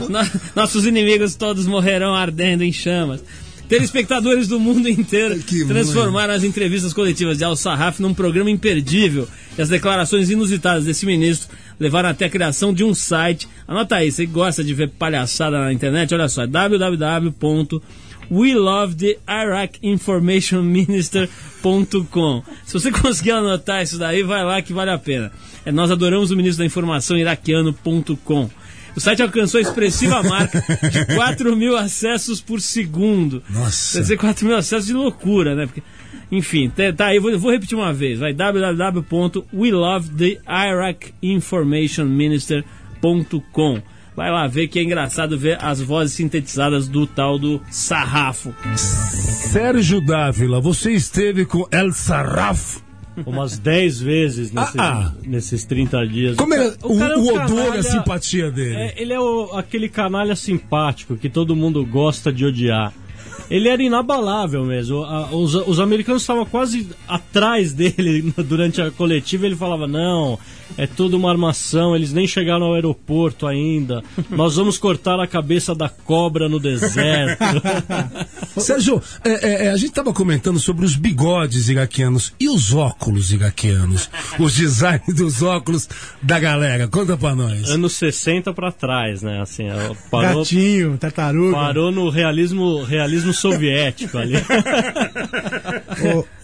No- Nossos inimigos todos morrerão ardendo em chamas. Telespectadores do mundo inteiro Que transformaram as entrevistas coletivas de Al-Sarraf num programa imperdível. E as declarações inusitadas desse ministro levaram até a criação de um site. Anota aí, você gosta de ver palhaçada na internet? Olha só, www welovetheiraqinformationminister.com Se você conseguir anotar isso daí, vai lá que vale a pena. É Nós adoramos o ministro da informação iraquiano.com. O site alcançou a expressiva marca de 4 mil acessos por segundo. Nossa. Quer dizer, 4 mil acessos de loucura, né? Porque, enfim, tá, tá aí, vou, vou repetir uma vez. Vai www.welovetheiraqinformationminister.com Vai lá ver que é engraçado ver as vozes sintetizadas do tal do sarrafo. Sérgio Dávila, você esteve com El Sarraf. Umas 10 vezes nesses, Ah, ah. nesses 30 dias. Como é o, cara é um o odor e a simpatia dele? É, ele é o- aquele canalha simpático que todo mundo gosta de odiar. Ele era inabalável mesmo. A- os, os americanos estavam quase atrás dele durante a coletiva. Ele falava: Não, é tudo uma armação. Eles nem chegaram ao aeroporto ainda. Nós vamos cortar a cabeça da cobra no deserto. Sérgio, é, é, é, a gente estava comentando sobre os bigodes iraquianos e os óculos iraquianos. os designs dos óculos da galera. Conta pra nós. Anos 60 pra trás, né? Assim, parou, Gatinho, tartaruga. parou no realismo, realismo soviético ali.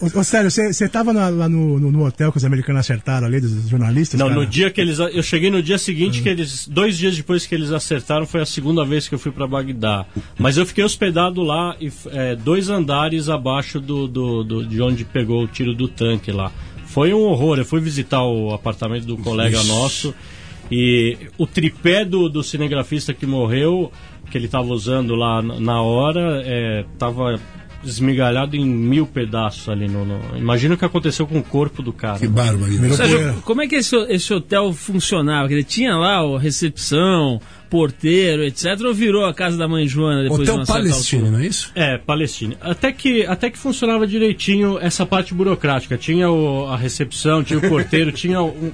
Ô, ô, ô, sério, você tava na- lá no, no, no hotel que os americanos acertaram ali, dos jornalistas? Não, cara? no dia que eles. Eu cheguei no dia seguinte que eles. Dois dias depois que eles acertaram, foi a segunda vez que eu fui pra Bagdá. Mas eu fiquei hospedado lá, e, é, dois andares abaixo do, do, do- de onde pegou o tiro do tanque lá. Foi um horror. Eu fui visitar o apartamento do colega Ixi. nosso e o tripé do, do cinegrafista que morreu, que ele estava usando lá na- na hora, estava esmigalhado em mil pedaços ali no, no- Imagina o que aconteceu com o corpo do cara. Que barbaridade. Sérgio, como é que esse, esse hotel funcionava? Dizer, tinha lá o recepção, porteiro, etc. Ou virou a casa da mãe Joana depois de Hotel uma certa Palestina, não é isso? É, Palestina. Até que, até que funcionava direitinho essa parte burocrática. Tinha o- a recepção, tinha o porteiro, tinha um,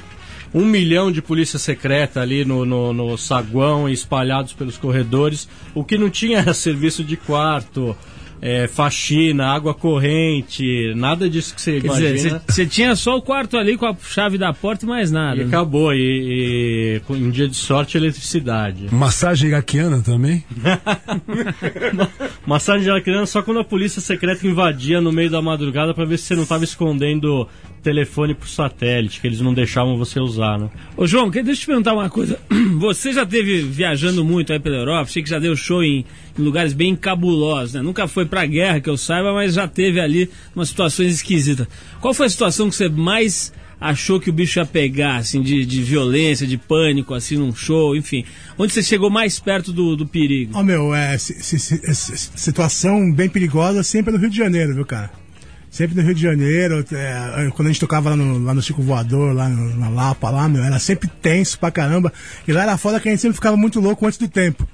um milhão de polícia secreta ali no, no, no saguão, espalhados pelos corredores. O que não tinha era serviço de quarto, é, faxina, água corrente, nada disso que você Quer imagina. você tinha só o quarto ali com a chave da porta e mais nada. E né? acabou, e, e em dia de sorte, eletricidade. Massagem iraquiana também? Massagem criança só quando a polícia secreta invadia no meio da madrugada pra ver se você não tava escondendo telefone pro satélite, que eles não deixavam você usar, né? Ô João, deixa eu te perguntar uma coisa. Você já teve viajando muito aí pela Europa, sei que já deu show em, em lugares bem cabulosos, né? Nunca foi pra guerra, que eu saiba, mas já teve ali umas situações esquisitas. Qual foi a situação que você mais achou que o bicho ia pegar, assim, de, de violência, de pânico, assim, num show, enfim? Onde você chegou mais perto do, do perigo? Ó, meu, é, si- si- si- si- situação bem perigosa sempre no Rio de Janeiro, viu, cara? Sempre no Rio de Janeiro, é, quando a gente tocava lá no, lá no Chico Voador, lá no- na Lapa, lá, meu, era sempre tenso pra caramba. E lá era foda que a gente sempre ficava muito louco antes do tempo.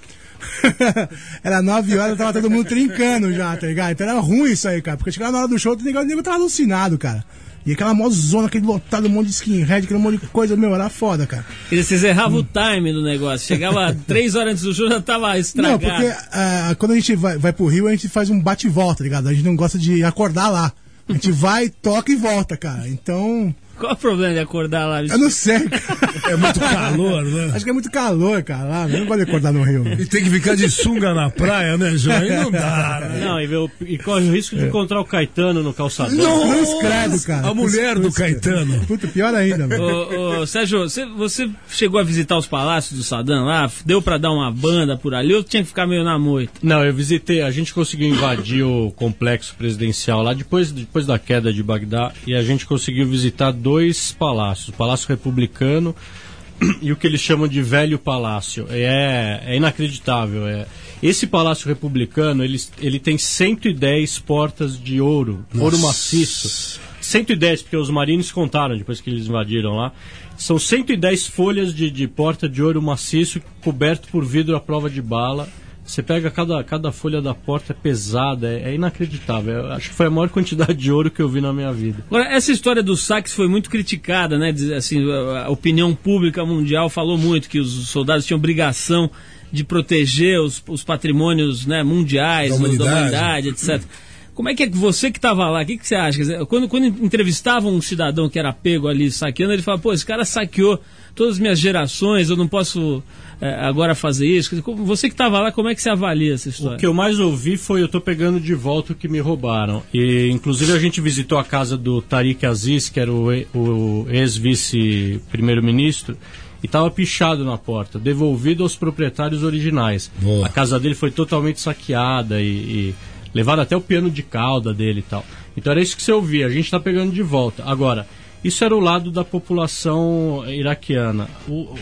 era nove horas, tava todo mundo trincando já, tá ligado? Então era ruim isso aí, cara. Porque chegava na hora do show, o nego o nego tava alucinado, cara. E aquela mó zona, aquele lotado, um monte de skinhead, aquele monte de coisa, meu, era foda, cara. Dizer, vocês erravam o time do negócio. Chegava três horas antes do show, já tava estragado. Não, porque ah, quando a gente vai, vai pro Rio, a gente faz um bate e volta, ligado? A gente não gosta de acordar lá. A gente vai, toca e volta, cara. Então, Qual o problema de acordar lá? eu não sei, cara. É muito calor, né? Acho que é muito calor, cara. Lá, eu não gosto de acordar no Rio. E tem que ficar de sunga na praia, né, João? Aí não dá, né? Não, e, o- e corre o risco de encontrar o Caetano no calçadão. Não escreve, cara. A mulher do. Caetano. Puta, pior ainda, velho. Ô, ô, Sérgio, você, você chegou a visitar os palácios do Saddam lá? Deu pra dar uma banda por ali ou tinha que ficar meio na moita? Não, eu visitei, a gente conseguiu invadir o complexo presidencial lá depois, depois da queda de Bagdá e a gente conseguiu visitar dois palácios, o Palácio Republicano e o que eles chamam de Velho Palácio. É, é inacreditável. É. Esse Palácio Republicano, ele, ele tem 110 portas de ouro, ouro maciço. 110, porque os marines contaram depois que eles invadiram lá. São 110 folhas de, de porta de ouro maciço coberto por vidro à prova de bala. Você pega cada, cada folha da porta, é pesada, é, é inacreditável. Eu acho que foi a maior quantidade de ouro que eu vi na minha vida. Agora, essa história dos saques foi muito criticada, né? Diz- Assim, a opinião pública mundial falou muito que os soldados tinham obrigação de proteger os, os patrimônios né, mundiais, Da da humanidade. humanidade, etc. Como é que é que você que estava lá, o que, que você acha? Quer dizer, quando, quando entrevistavam um cidadão que era pego ali saqueando, ele fala, pô, esse cara saqueou todas as minhas gerações, eu não posso eh, agora fazer isso. Você que estava lá, como é que você avalia essa história? O que eu mais ouvi foi eu tô pegando de volta o que me roubaram. E inclusive a gente visitou a casa do Tariq Aziz, que era o, e- o ex-vice-primeiro-ministro, e estava pichado na porta, devolvido aos proprietários originais. Boa. A casa dele foi totalmente saqueada e, e levaram até o piano de cauda dele e tal. Então era isso que você ouvia, a gente está pegando de volta. Agora, isso era o lado da população iraquiana. O,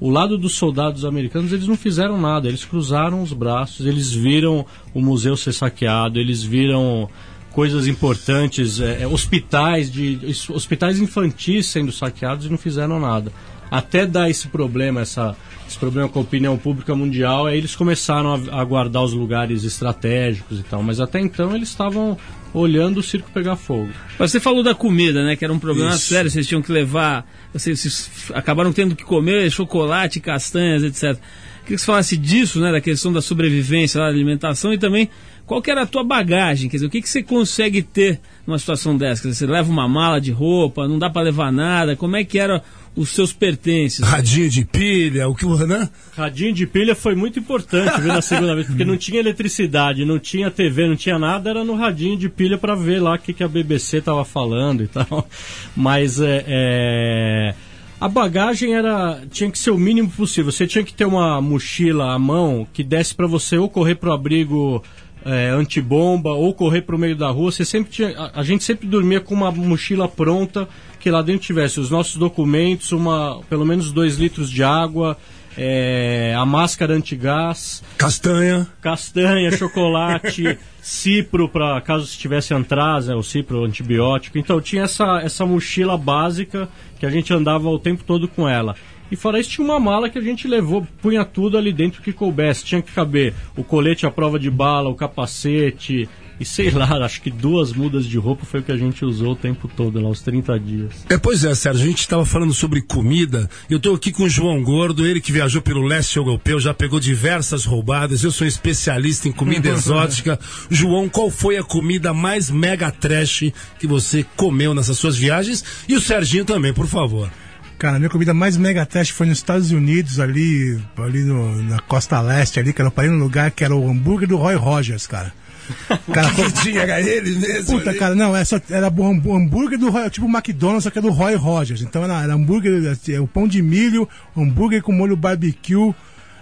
o- lado dos soldados americanos, eles não fizeram nada, eles cruzaram os braços, eles viram o museu ser saqueado, eles viram coisas importantes, é, é, hospitais de hospitais infantis sendo saqueados e não fizeram nada. Até dar esse problema, essa, esse problema com a opinião pública mundial, aí eles começaram a, a guardar os lugares estratégicos e tal. Mas até então eles estavam olhando o circo pegar fogo. Você falou da comida, né? Que era um problema Isso. sério, vocês tinham que levar. Vocês, vocês acabaram tendo que comer chocolate, castanhas, etc. Queria que você falasse disso, né? Da questão da sobrevivência, da alimentação e também qual era a tua bagagem, quer dizer, o que, que você consegue ter numa situação dessa? Dizer, você leva uma mala de roupa, não dá para levar nada, como é que eram os seus pertences? Radinho de pilha, o que o né? Radinho de pilha foi muito importante, viu, na segunda vez, porque não tinha eletricidade, não tinha TV, não tinha nada, era no radinho de pilha para ver lá o que, que a BBC tava falando e tal. Mas é, é, a bagagem era tinha que ser o mínimo possível. Você tinha que ter uma mochila à mão que desse para você ou correr pro abrigo é, antibomba ou correr para o meio da rua. Você sempre tinha, a, a gente sempre dormia com uma mochila pronta que lá dentro tivesse os nossos documentos, uma pelo menos dois litros de água, é, a máscara antigás, Castanha. castanha, chocolate, cipro para caso se tivesse antrasa, o cipro antibiótico. Então tinha essa, essa mochila básica que a gente andava o tempo todo com ela. E fora isso tinha uma mala que a gente levou, punha tudo ali dentro que coubesse. Tinha que caber o colete à prova de bala, o capacete e sei lá, acho que duas mudas de roupa foi o que a gente usou o tempo todo lá, os 30 dias. É, pois é, Sérgio, a gente estava falando sobre comida. Eu estou aqui com o João Gordo, ele que viajou pelo leste europeu, já pegou diversas roubadas. Eu sou especialista em comida exótica. João, qual foi a comida mais mega trash que você comeu nessas suas viagens? E o Serginho também, por favor. Cara, a minha comida mais mega teste foi nos Estados Unidos, ali, ali no- na costa leste, ali, cara. Eu parei num lugar que era o hambúrguer do Roy Rogers, cara. Cara, Que tinha era ele mesmo. Puta, ali? cara, não, essa era o hambúrguer do tipo McDonald's, só que é do Roy Rogers. Então era, era hambúrguer, é, o pão de milho, hambúrguer com molho barbecue,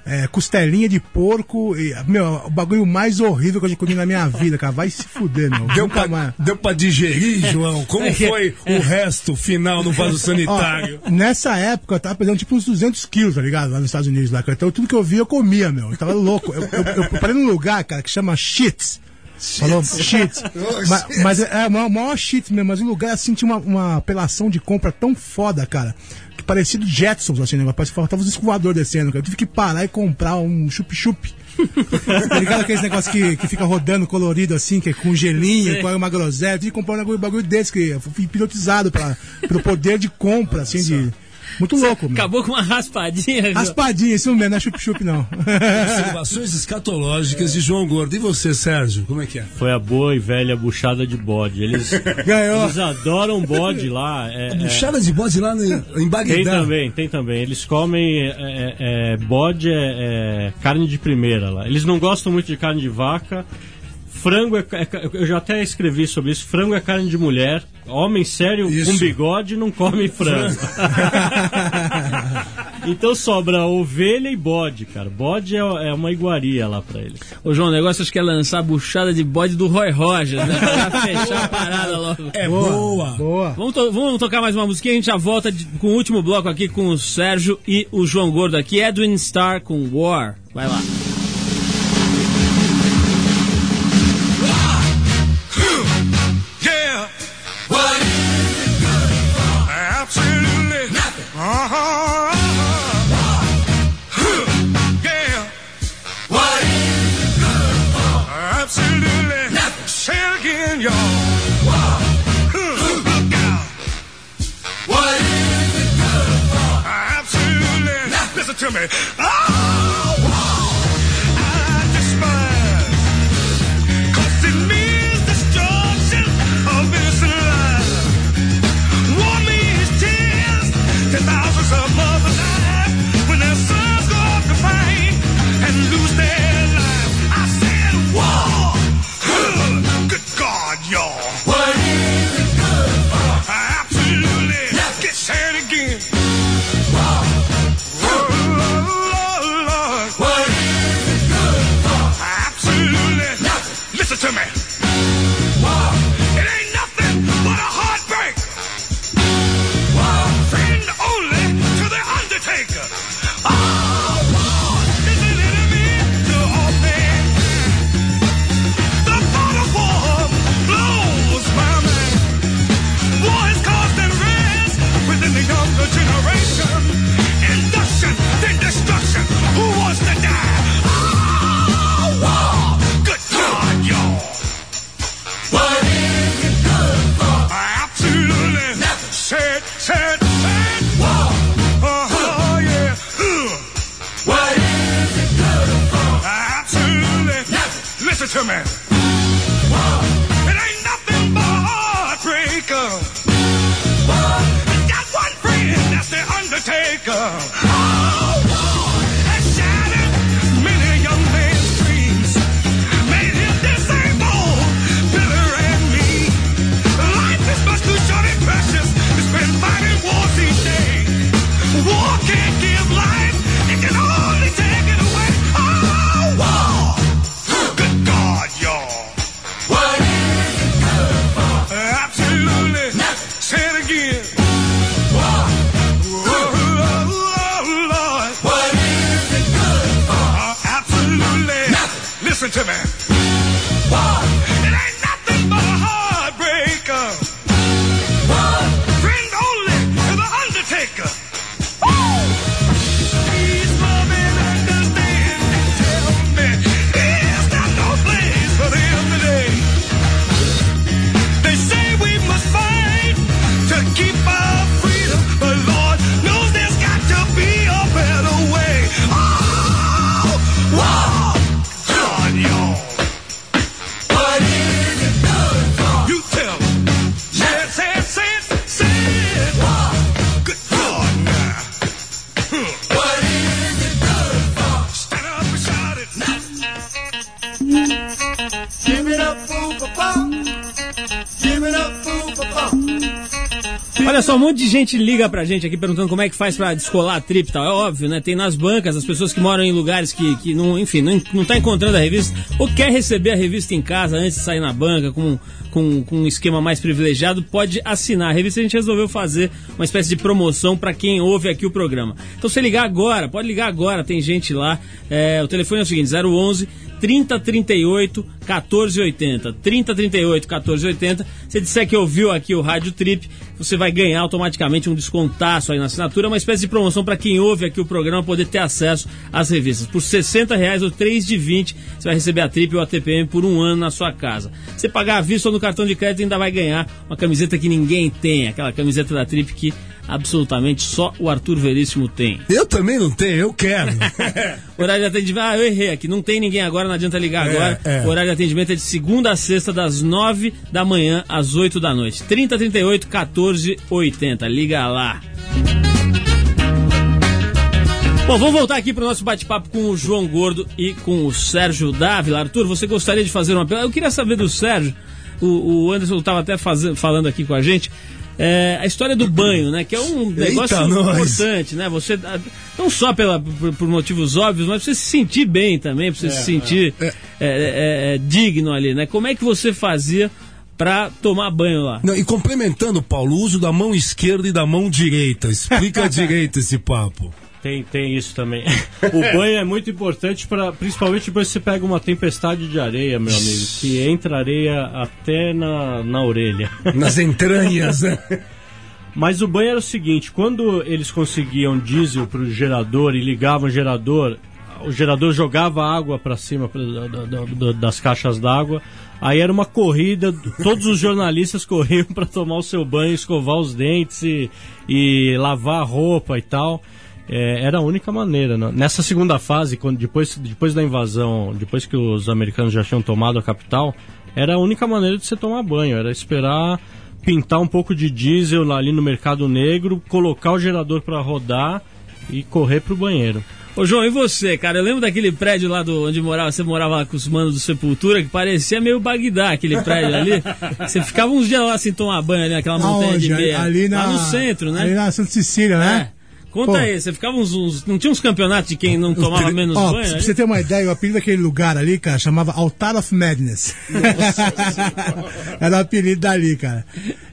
é, costelinha de porco. E, meu, o bagulho mais horrível que eu já comi na minha vida, cara. Vai se fuder, meu. Deu pra, mais. deu pra digerir, João? Como É foi o resto final no vaso sanitário? Ó, nessa época eu tava pesando tipo uns 200 quilos, tá ligado? Lá nos Estados Unidos, lá. Então tudo que eu via eu comia, meu. Eu tava louco. Eu, eu, eu parei num lugar, cara, que chama Shits. Falou shit. Oh, mas, mas é o maior, shit mesmo. Mas o lugar assim tinha uma, uma apelação de compra tão foda, cara. Que parecia do Jetsons, assim, né? Parece que faltava os escovadores descendo, cara. Eu tive que parar e comprar um chup-chup. tá ligado aqueles negócios que, que fica rodando colorido assim, que é com gelinho, com uma groselha. Tem que comprar um bagulho, bagulho desse, que eu fui hipnotizado pra, pelo poder de compra, assim, de. Muito louco, meu. Acabou com uma raspadinha. Raspadinha, isso mesmo, não é chup-chup, não. Observações escatológicas de João Gordo. E você, Sérgio? Como é que é? Foi a boa e velha buchada de bode. Eles, eles adoram bode lá. É, é, Buchada de bode lá no, em tem Bagdá. também, tem também. Eles comem é, é, é, bode, é, é carne de primeira lá. Eles não gostam muito de carne de vaca. Frango é, é- eu já até escrevi sobre isso. Frango é carne de mulher. Homem sério Isso. com bigode não come frango. então sobra ovelha e bode, cara. Bode é, é uma iguaria lá pra eles. Ô, João, o negócio acho que é lançar a buchada de bode do Roy Rogers, né? Pra fechar a parada logo. É boa. Boa. Vamos, to- vamos tocar mais uma musiquinha, a gente já volta de- com o último bloco aqui com o Sérgio e o João Gordo aqui. Edwin Starr com War. Vai lá. To me. Oh, Só, um monte de gente liga pra gente aqui perguntando como é que faz pra descolar a trip e tal. É óbvio, né? Tem nas bancas, as pessoas que moram em lugares que, que não, enfim, não, não tá encontrando a revista ou quer receber a revista em casa antes de sair na banca com, com, com um esquema mais privilegiado, pode assinar. A revista a gente resolveu fazer uma espécie de promoção pra quem ouve aqui o programa. Então se ligar agora, pode ligar agora, tem gente lá. É, o telefone é o seguinte, 011 3038 1480. 3038 1480. Se disser que ouviu aqui o Rádio Trip, você vai ganhar automaticamente um descontaço aí na assinatura, uma espécie de promoção para quem ouve aqui o programa poder ter acesso às revistas. Por 60 reais ou 3 de 20, você vai receber a Trip ou a TPM por um ano na sua casa. Se pagar à vista ou no cartão de crédito, ainda vai ganhar uma camiseta que ninguém tem, aquela camiseta da Trip que absolutamente só o Arthur Veríssimo tem. Eu também não tenho, eu quero. Horário de atendimento, ah, eu errei aqui, não tem ninguém agora, não adianta ligar É, agora. é. Horário de atendimento é de segunda a sexta, das 9 da manhã às 8 da noite. 3038 1480, liga lá. Bom, vamos voltar aqui para o nosso bate-papo com o João Gordo e com o Sérgio Dávila. Arthur, você gostaria de fazer uma pergunta? Eu queria saber do Sérgio, o, o Anderson estava até falando aqui com a gente, é, a história do banho, né? Que é um negócio nós. importante, né? Você, não só pela, por, por motivos óbvios, mas pra você se sentir bem também, pra você se sentir é, é, é, digno ali, né? Como é que você fazia pra tomar banho lá? Não, e complementando, Paulo, o uso da mão esquerda e da mão direita. Explica direito esse papo. Tem, tem isso também. O banho é muito importante, pra, principalmente depois que você pega uma tempestade de areia, meu amigo, que entra areia até na, na orelha. Nas entranhas, né? Mas o banho era o seguinte: quando eles conseguiam diesel para o gerador e ligavam o gerador, o gerador jogava água para cima pra- da- da- da- das caixas d'água. Aí era uma corrida, todos os jornalistas corriam para tomar o seu banho, escovar os dentes e, e lavar a roupa e tal. É, era a única maneira. né? Nessa segunda fase, quando depois, depois da invasão, depois que os americanos já tinham tomado a capital, era a única maneira de você tomar banho. Era esperar pintar um pouco de diesel ali no mercado negro, colocar o gerador para rodar e correr pro banheiro. Ô João, e você, cara? Eu lembro daquele prédio lá do, onde morava, você morava lá com os manos do Sepultura, que parecia meio Bagdá, aquele prédio ali. Você ficava uns dias lá sem tomar banho ali naquela montanha de Aonde? meia. Ali na, Lá no centro, né? Ali na Santa Cecília, né? É. Conta Pô. aí, você ficava uns, uns- Não tinha uns campeonatos de quem não tomava menos Ó, banho? pra aí? você ter uma ideia, o apelido daquele lugar ali, cara, chamava Altar of Madness. Era o apelido dali, cara.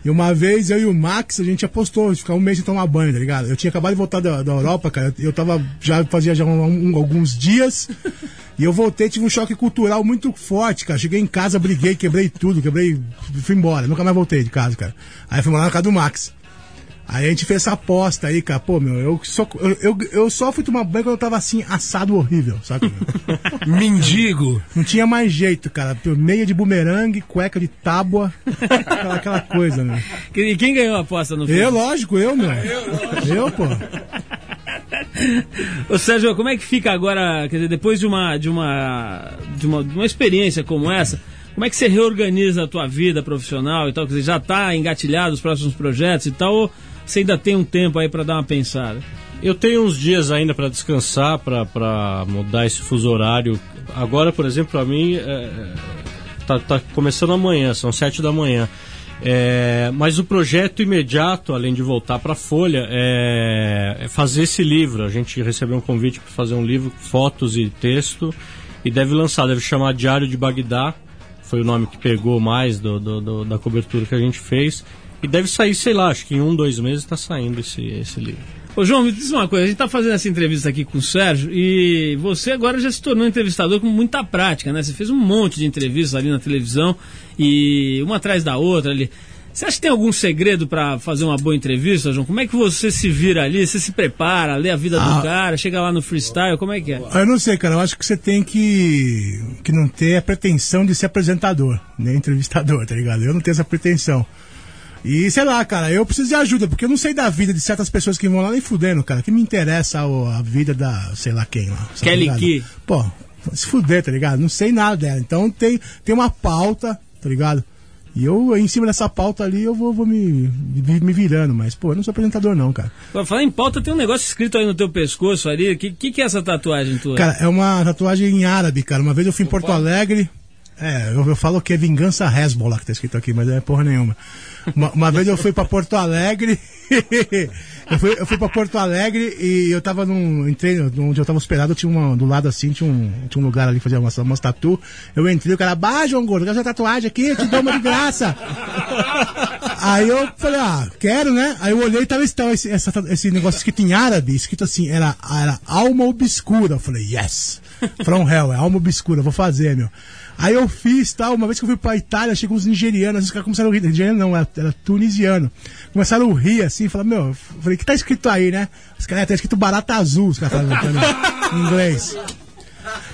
E uma vez eu e o Max, a gente apostou de ficar um mês sem tomar banho, tá ligado? Eu tinha acabado de voltar da, da Europa, cara. Eu, eu tava, já fazia já um- um- alguns dias. E eu voltei, tive um choque cultural muito forte, cara. Cheguei em casa, briguei, quebrei tudo, quebrei. Fui embora, nunca mais voltei de casa, cara. Aí fui morar na casa do Max. Aí a gente fez essa aposta aí, cara. Pô, meu, eu só, eu, eu, eu só fui tomar banho quando eu tava assim, assado horrível, sabe? Mendigo. Não tinha mais jeito, cara. Meia de bumerangue, cueca de tábua, aquela, aquela coisa, né? E quem ganhou a aposta no fim? Eu, lógico, eu, meu. Eu, pô. Ô Sérgio, como é que fica agora, quer dizer, depois de uma, de uma, de uma, de uma experiência como essa, como é que você reorganiza a tua vida profissional e tal? Quer dizer, já tá engatilhado os próximos projetos e tal, ou você ainda tem um tempo aí pra dar uma pensada? Eu tenho uns dias ainda para descansar, para mudar esse fuso horário. Agora, por exemplo, para mim, é, é, tá, tá começando amanhã, são sete da manhã. É, mas o projeto imediato, além de voltar para a Folha, é, é fazer esse livro. A gente recebeu um convite para fazer um livro, fotos e texto, e deve lançar, deve chamar Diário de Bagdá, foi o nome que pegou mais do, do- do- da cobertura que a gente fez. E deve sair, sei lá, acho que em um, dois meses está saindo esse, esse livro. Ô João, me diz uma coisa, a gente tá fazendo essa entrevista aqui com o Sérgio e você agora já se tornou um entrevistador com muita prática, né? Você fez um monte de entrevistas ali na televisão e uma atrás da outra ali. Você acha que tem algum segredo pra fazer uma boa entrevista, João? Como é que você se vira ali? Você se prepara, lê a vida Ah. do cara, chega lá no freestyle, como é que é? Eu não sei, cara. Eu acho que você tem que, que não ter a pretensão de ser apresentador, nem entrevistador, tá ligado? Eu não tenho essa pretensão. E sei lá, cara, eu preciso de ajuda, porque eu não sei da vida de certas pessoas que vão lá nem fudendo, cara. Que me interessa o- a vida da, sei lá quem lá. Kelly? Key. Pô, se fuder, tá ligado? Não sei nada dela. Então tem, tem uma pauta, tá ligado? E eu, em cima dessa pauta ali, eu vou, vou me, me, virando, mas, pô, eu não sou apresentador, não, cara. Agora, falar em pauta, tem um negócio escrito aí no teu pescoço ali. O que, que, que é essa tatuagem tua? Cara, é uma tatuagem em árabe, cara. Uma vez eu fui em Porto Alegre. É, eu, eu falo que é vingança Hezbollah que tá escrito aqui, mas não é porra nenhuma. Uma, uma vez eu fui pra Porto Alegre Eu fui, eu fui pra Porto Alegre e eu tava num. Entrei onde eu tava hospedado, tinha uma. Do lado assim, tinha um, tinha um lugar ali que fazia umas, umas tatu. Eu entrei, o cara, bah, João Gordo, quer fazer tatuagem aqui? Eu te dou uma de graça. Aí eu falei, ah, quero, né? Aí eu olhei e tava, esse, essa- esse negócio escrito em árabe, escrito assim, era, era alma obscura. Eu falei, yes, from hell, é alma obscura, vou fazer, meu. Aí eu fiz, tal, uma vez que eu fui pra Itália, achei com uns nigerianos, os caras começaram a rir, nigeriano não, era, era tunisiano. Começaram a rir assim, falaram, meu, eu falei, que tá escrito aí, né? Os caras, é, tá escrito barata azul, os caras falaram em inglês.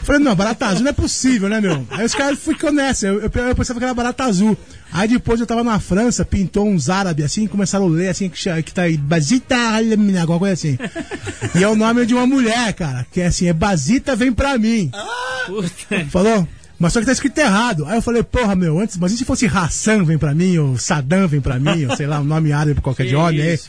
Falei, não, barata azul não é possível, né, meu? Aí os caras ficam nessa, eu, eu, eu pensava que era barata azul. Aí depois eu tava na França, pintou uns árabes assim, começaram a ler assim, que, que tá aí, Basita, alguma coisa assim. E é o nome de uma mulher, cara, que é assim, é Basita vem pra mim. Puta. Falou? Mas só que tá escrito errado. Aí eu falei, porra, meu, antes, mas e se fosse Hassan vem pra mim, ou Saddam vem pra mim, ou sei lá, um nome árabe qualquer Que de homem aí.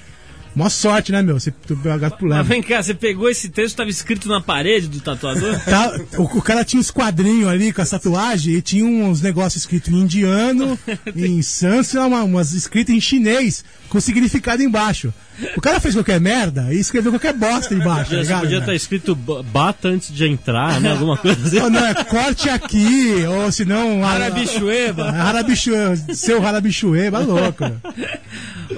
Mó sorte, né, meu? Você pegou a gato pro Mas lado. vem cá, você pegou esse texto, estava escrito na parede do tatuador? Tá, o, o cara tinha os quadrinhos ali com as tatuagens e tinha uns negócios escritos em indiano, em sânscrito, uma, umas escritas em chinês, com significado embaixo. O cara fez qualquer merda e escreveu qualquer bosta embaixo, tá Podia, ligado? podia né? estar escrito "Ba- bata antes de entrar, né? Alguma coisa assim. Ou não, é corte aqui, ou se não... Arabichueba. Harabichueba, seu Harabichueba, louco.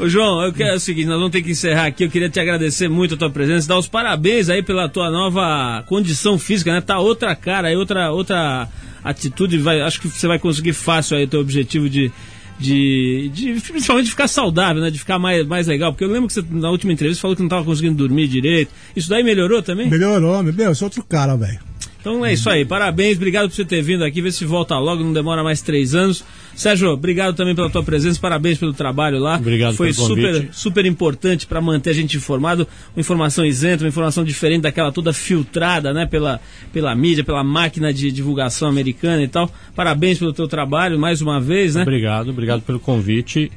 Ô, João, eu quero é o seguinte, nós vamos ter que encerrar aqui. Eu queria te agradecer muito a tua presença, dar os parabéns aí pela tua nova condição física, né? Tá outra cara aí, outra, outra atitude. Vai, acho que você vai conseguir fácil aí o teu objetivo de. De, de principalmente de ficar saudável, né? De ficar mais, mais legal. Porque eu lembro que você na última entrevista falou que não tava conseguindo dormir direito. Isso daí melhorou também? Melhorou, meu, eu sou outro cara, velho. Então é isso aí, parabéns, obrigado por você ter vindo aqui, vê se volta logo, não demora mais três anos. Sérgio, obrigado também pela tua presença, parabéns pelo trabalho lá. Obrigado Foi pelo super, convite. super importante para manter a gente informado, uma informação isenta, uma informação diferente daquela toda filtrada, né, pela, pela mídia, pela máquina de divulgação americana e tal. Parabéns pelo teu trabalho mais uma vez, né? Obrigado, obrigado pelo convite.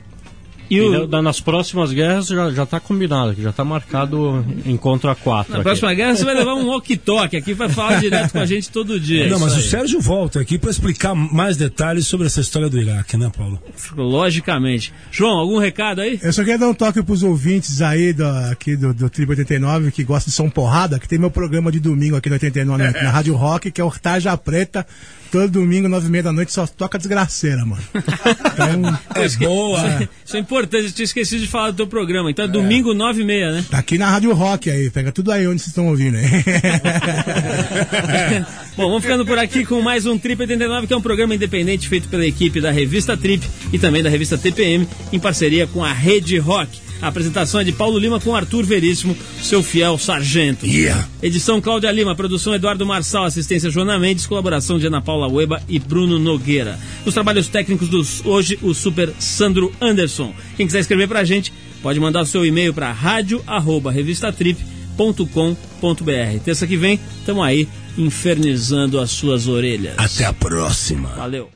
E E, o- na- nas próximas guerras já, já tá combinado, aqui, já tá marcado encontro a quatro. Na aqui. próxima guerra você vai levar um walkie-talkie aqui vai falar direto com a gente todo dia. Não, mas o aí. Sérgio volta aqui para explicar mais detalhes sobre essa história do Iraque, né, Paulo? Logicamente. João, algum recado aí? Eu só queria dar um toque pros ouvintes aí do, aqui do, do Tribo 89 que gostam de São Porrada, que tem meu programa de domingo aqui no 89 na, na Rádio Rock, que é o Tarja Preta. Todo domingo, nove e meia da noite, só toca desgraceira, mano. Então, É boa. Isso é importante, eu tinha esquecido de falar do teu programa. Então é domingo, nove e meia, né? tá aqui na Rádio Rock aí, pega tudo aí onde vocês estão ouvindo aí. Bom, vamos ficando por aqui com mais um Trip 89, que é um programa independente feito pela equipe da revista Trip e também da revista TPM, em parceria com a Rede Rock. A apresentação é de Paulo Lima com Arthur Veríssimo, seu fiel sargento. Yeah. Edição Cláudia Lima, produção Eduardo Marçal, assistência Joana Mendes, colaboração de Ana Paula Ueba e Bruno Nogueira. Nos trabalhos técnicos dos hoje, o super Sandro Anderson. Quem quiser escrever pra gente, pode mandar o seu e-mail para rádio@revistatrip.com.br. Terça que vem, estamos aí infernizando as suas orelhas. Até a próxima. Valeu.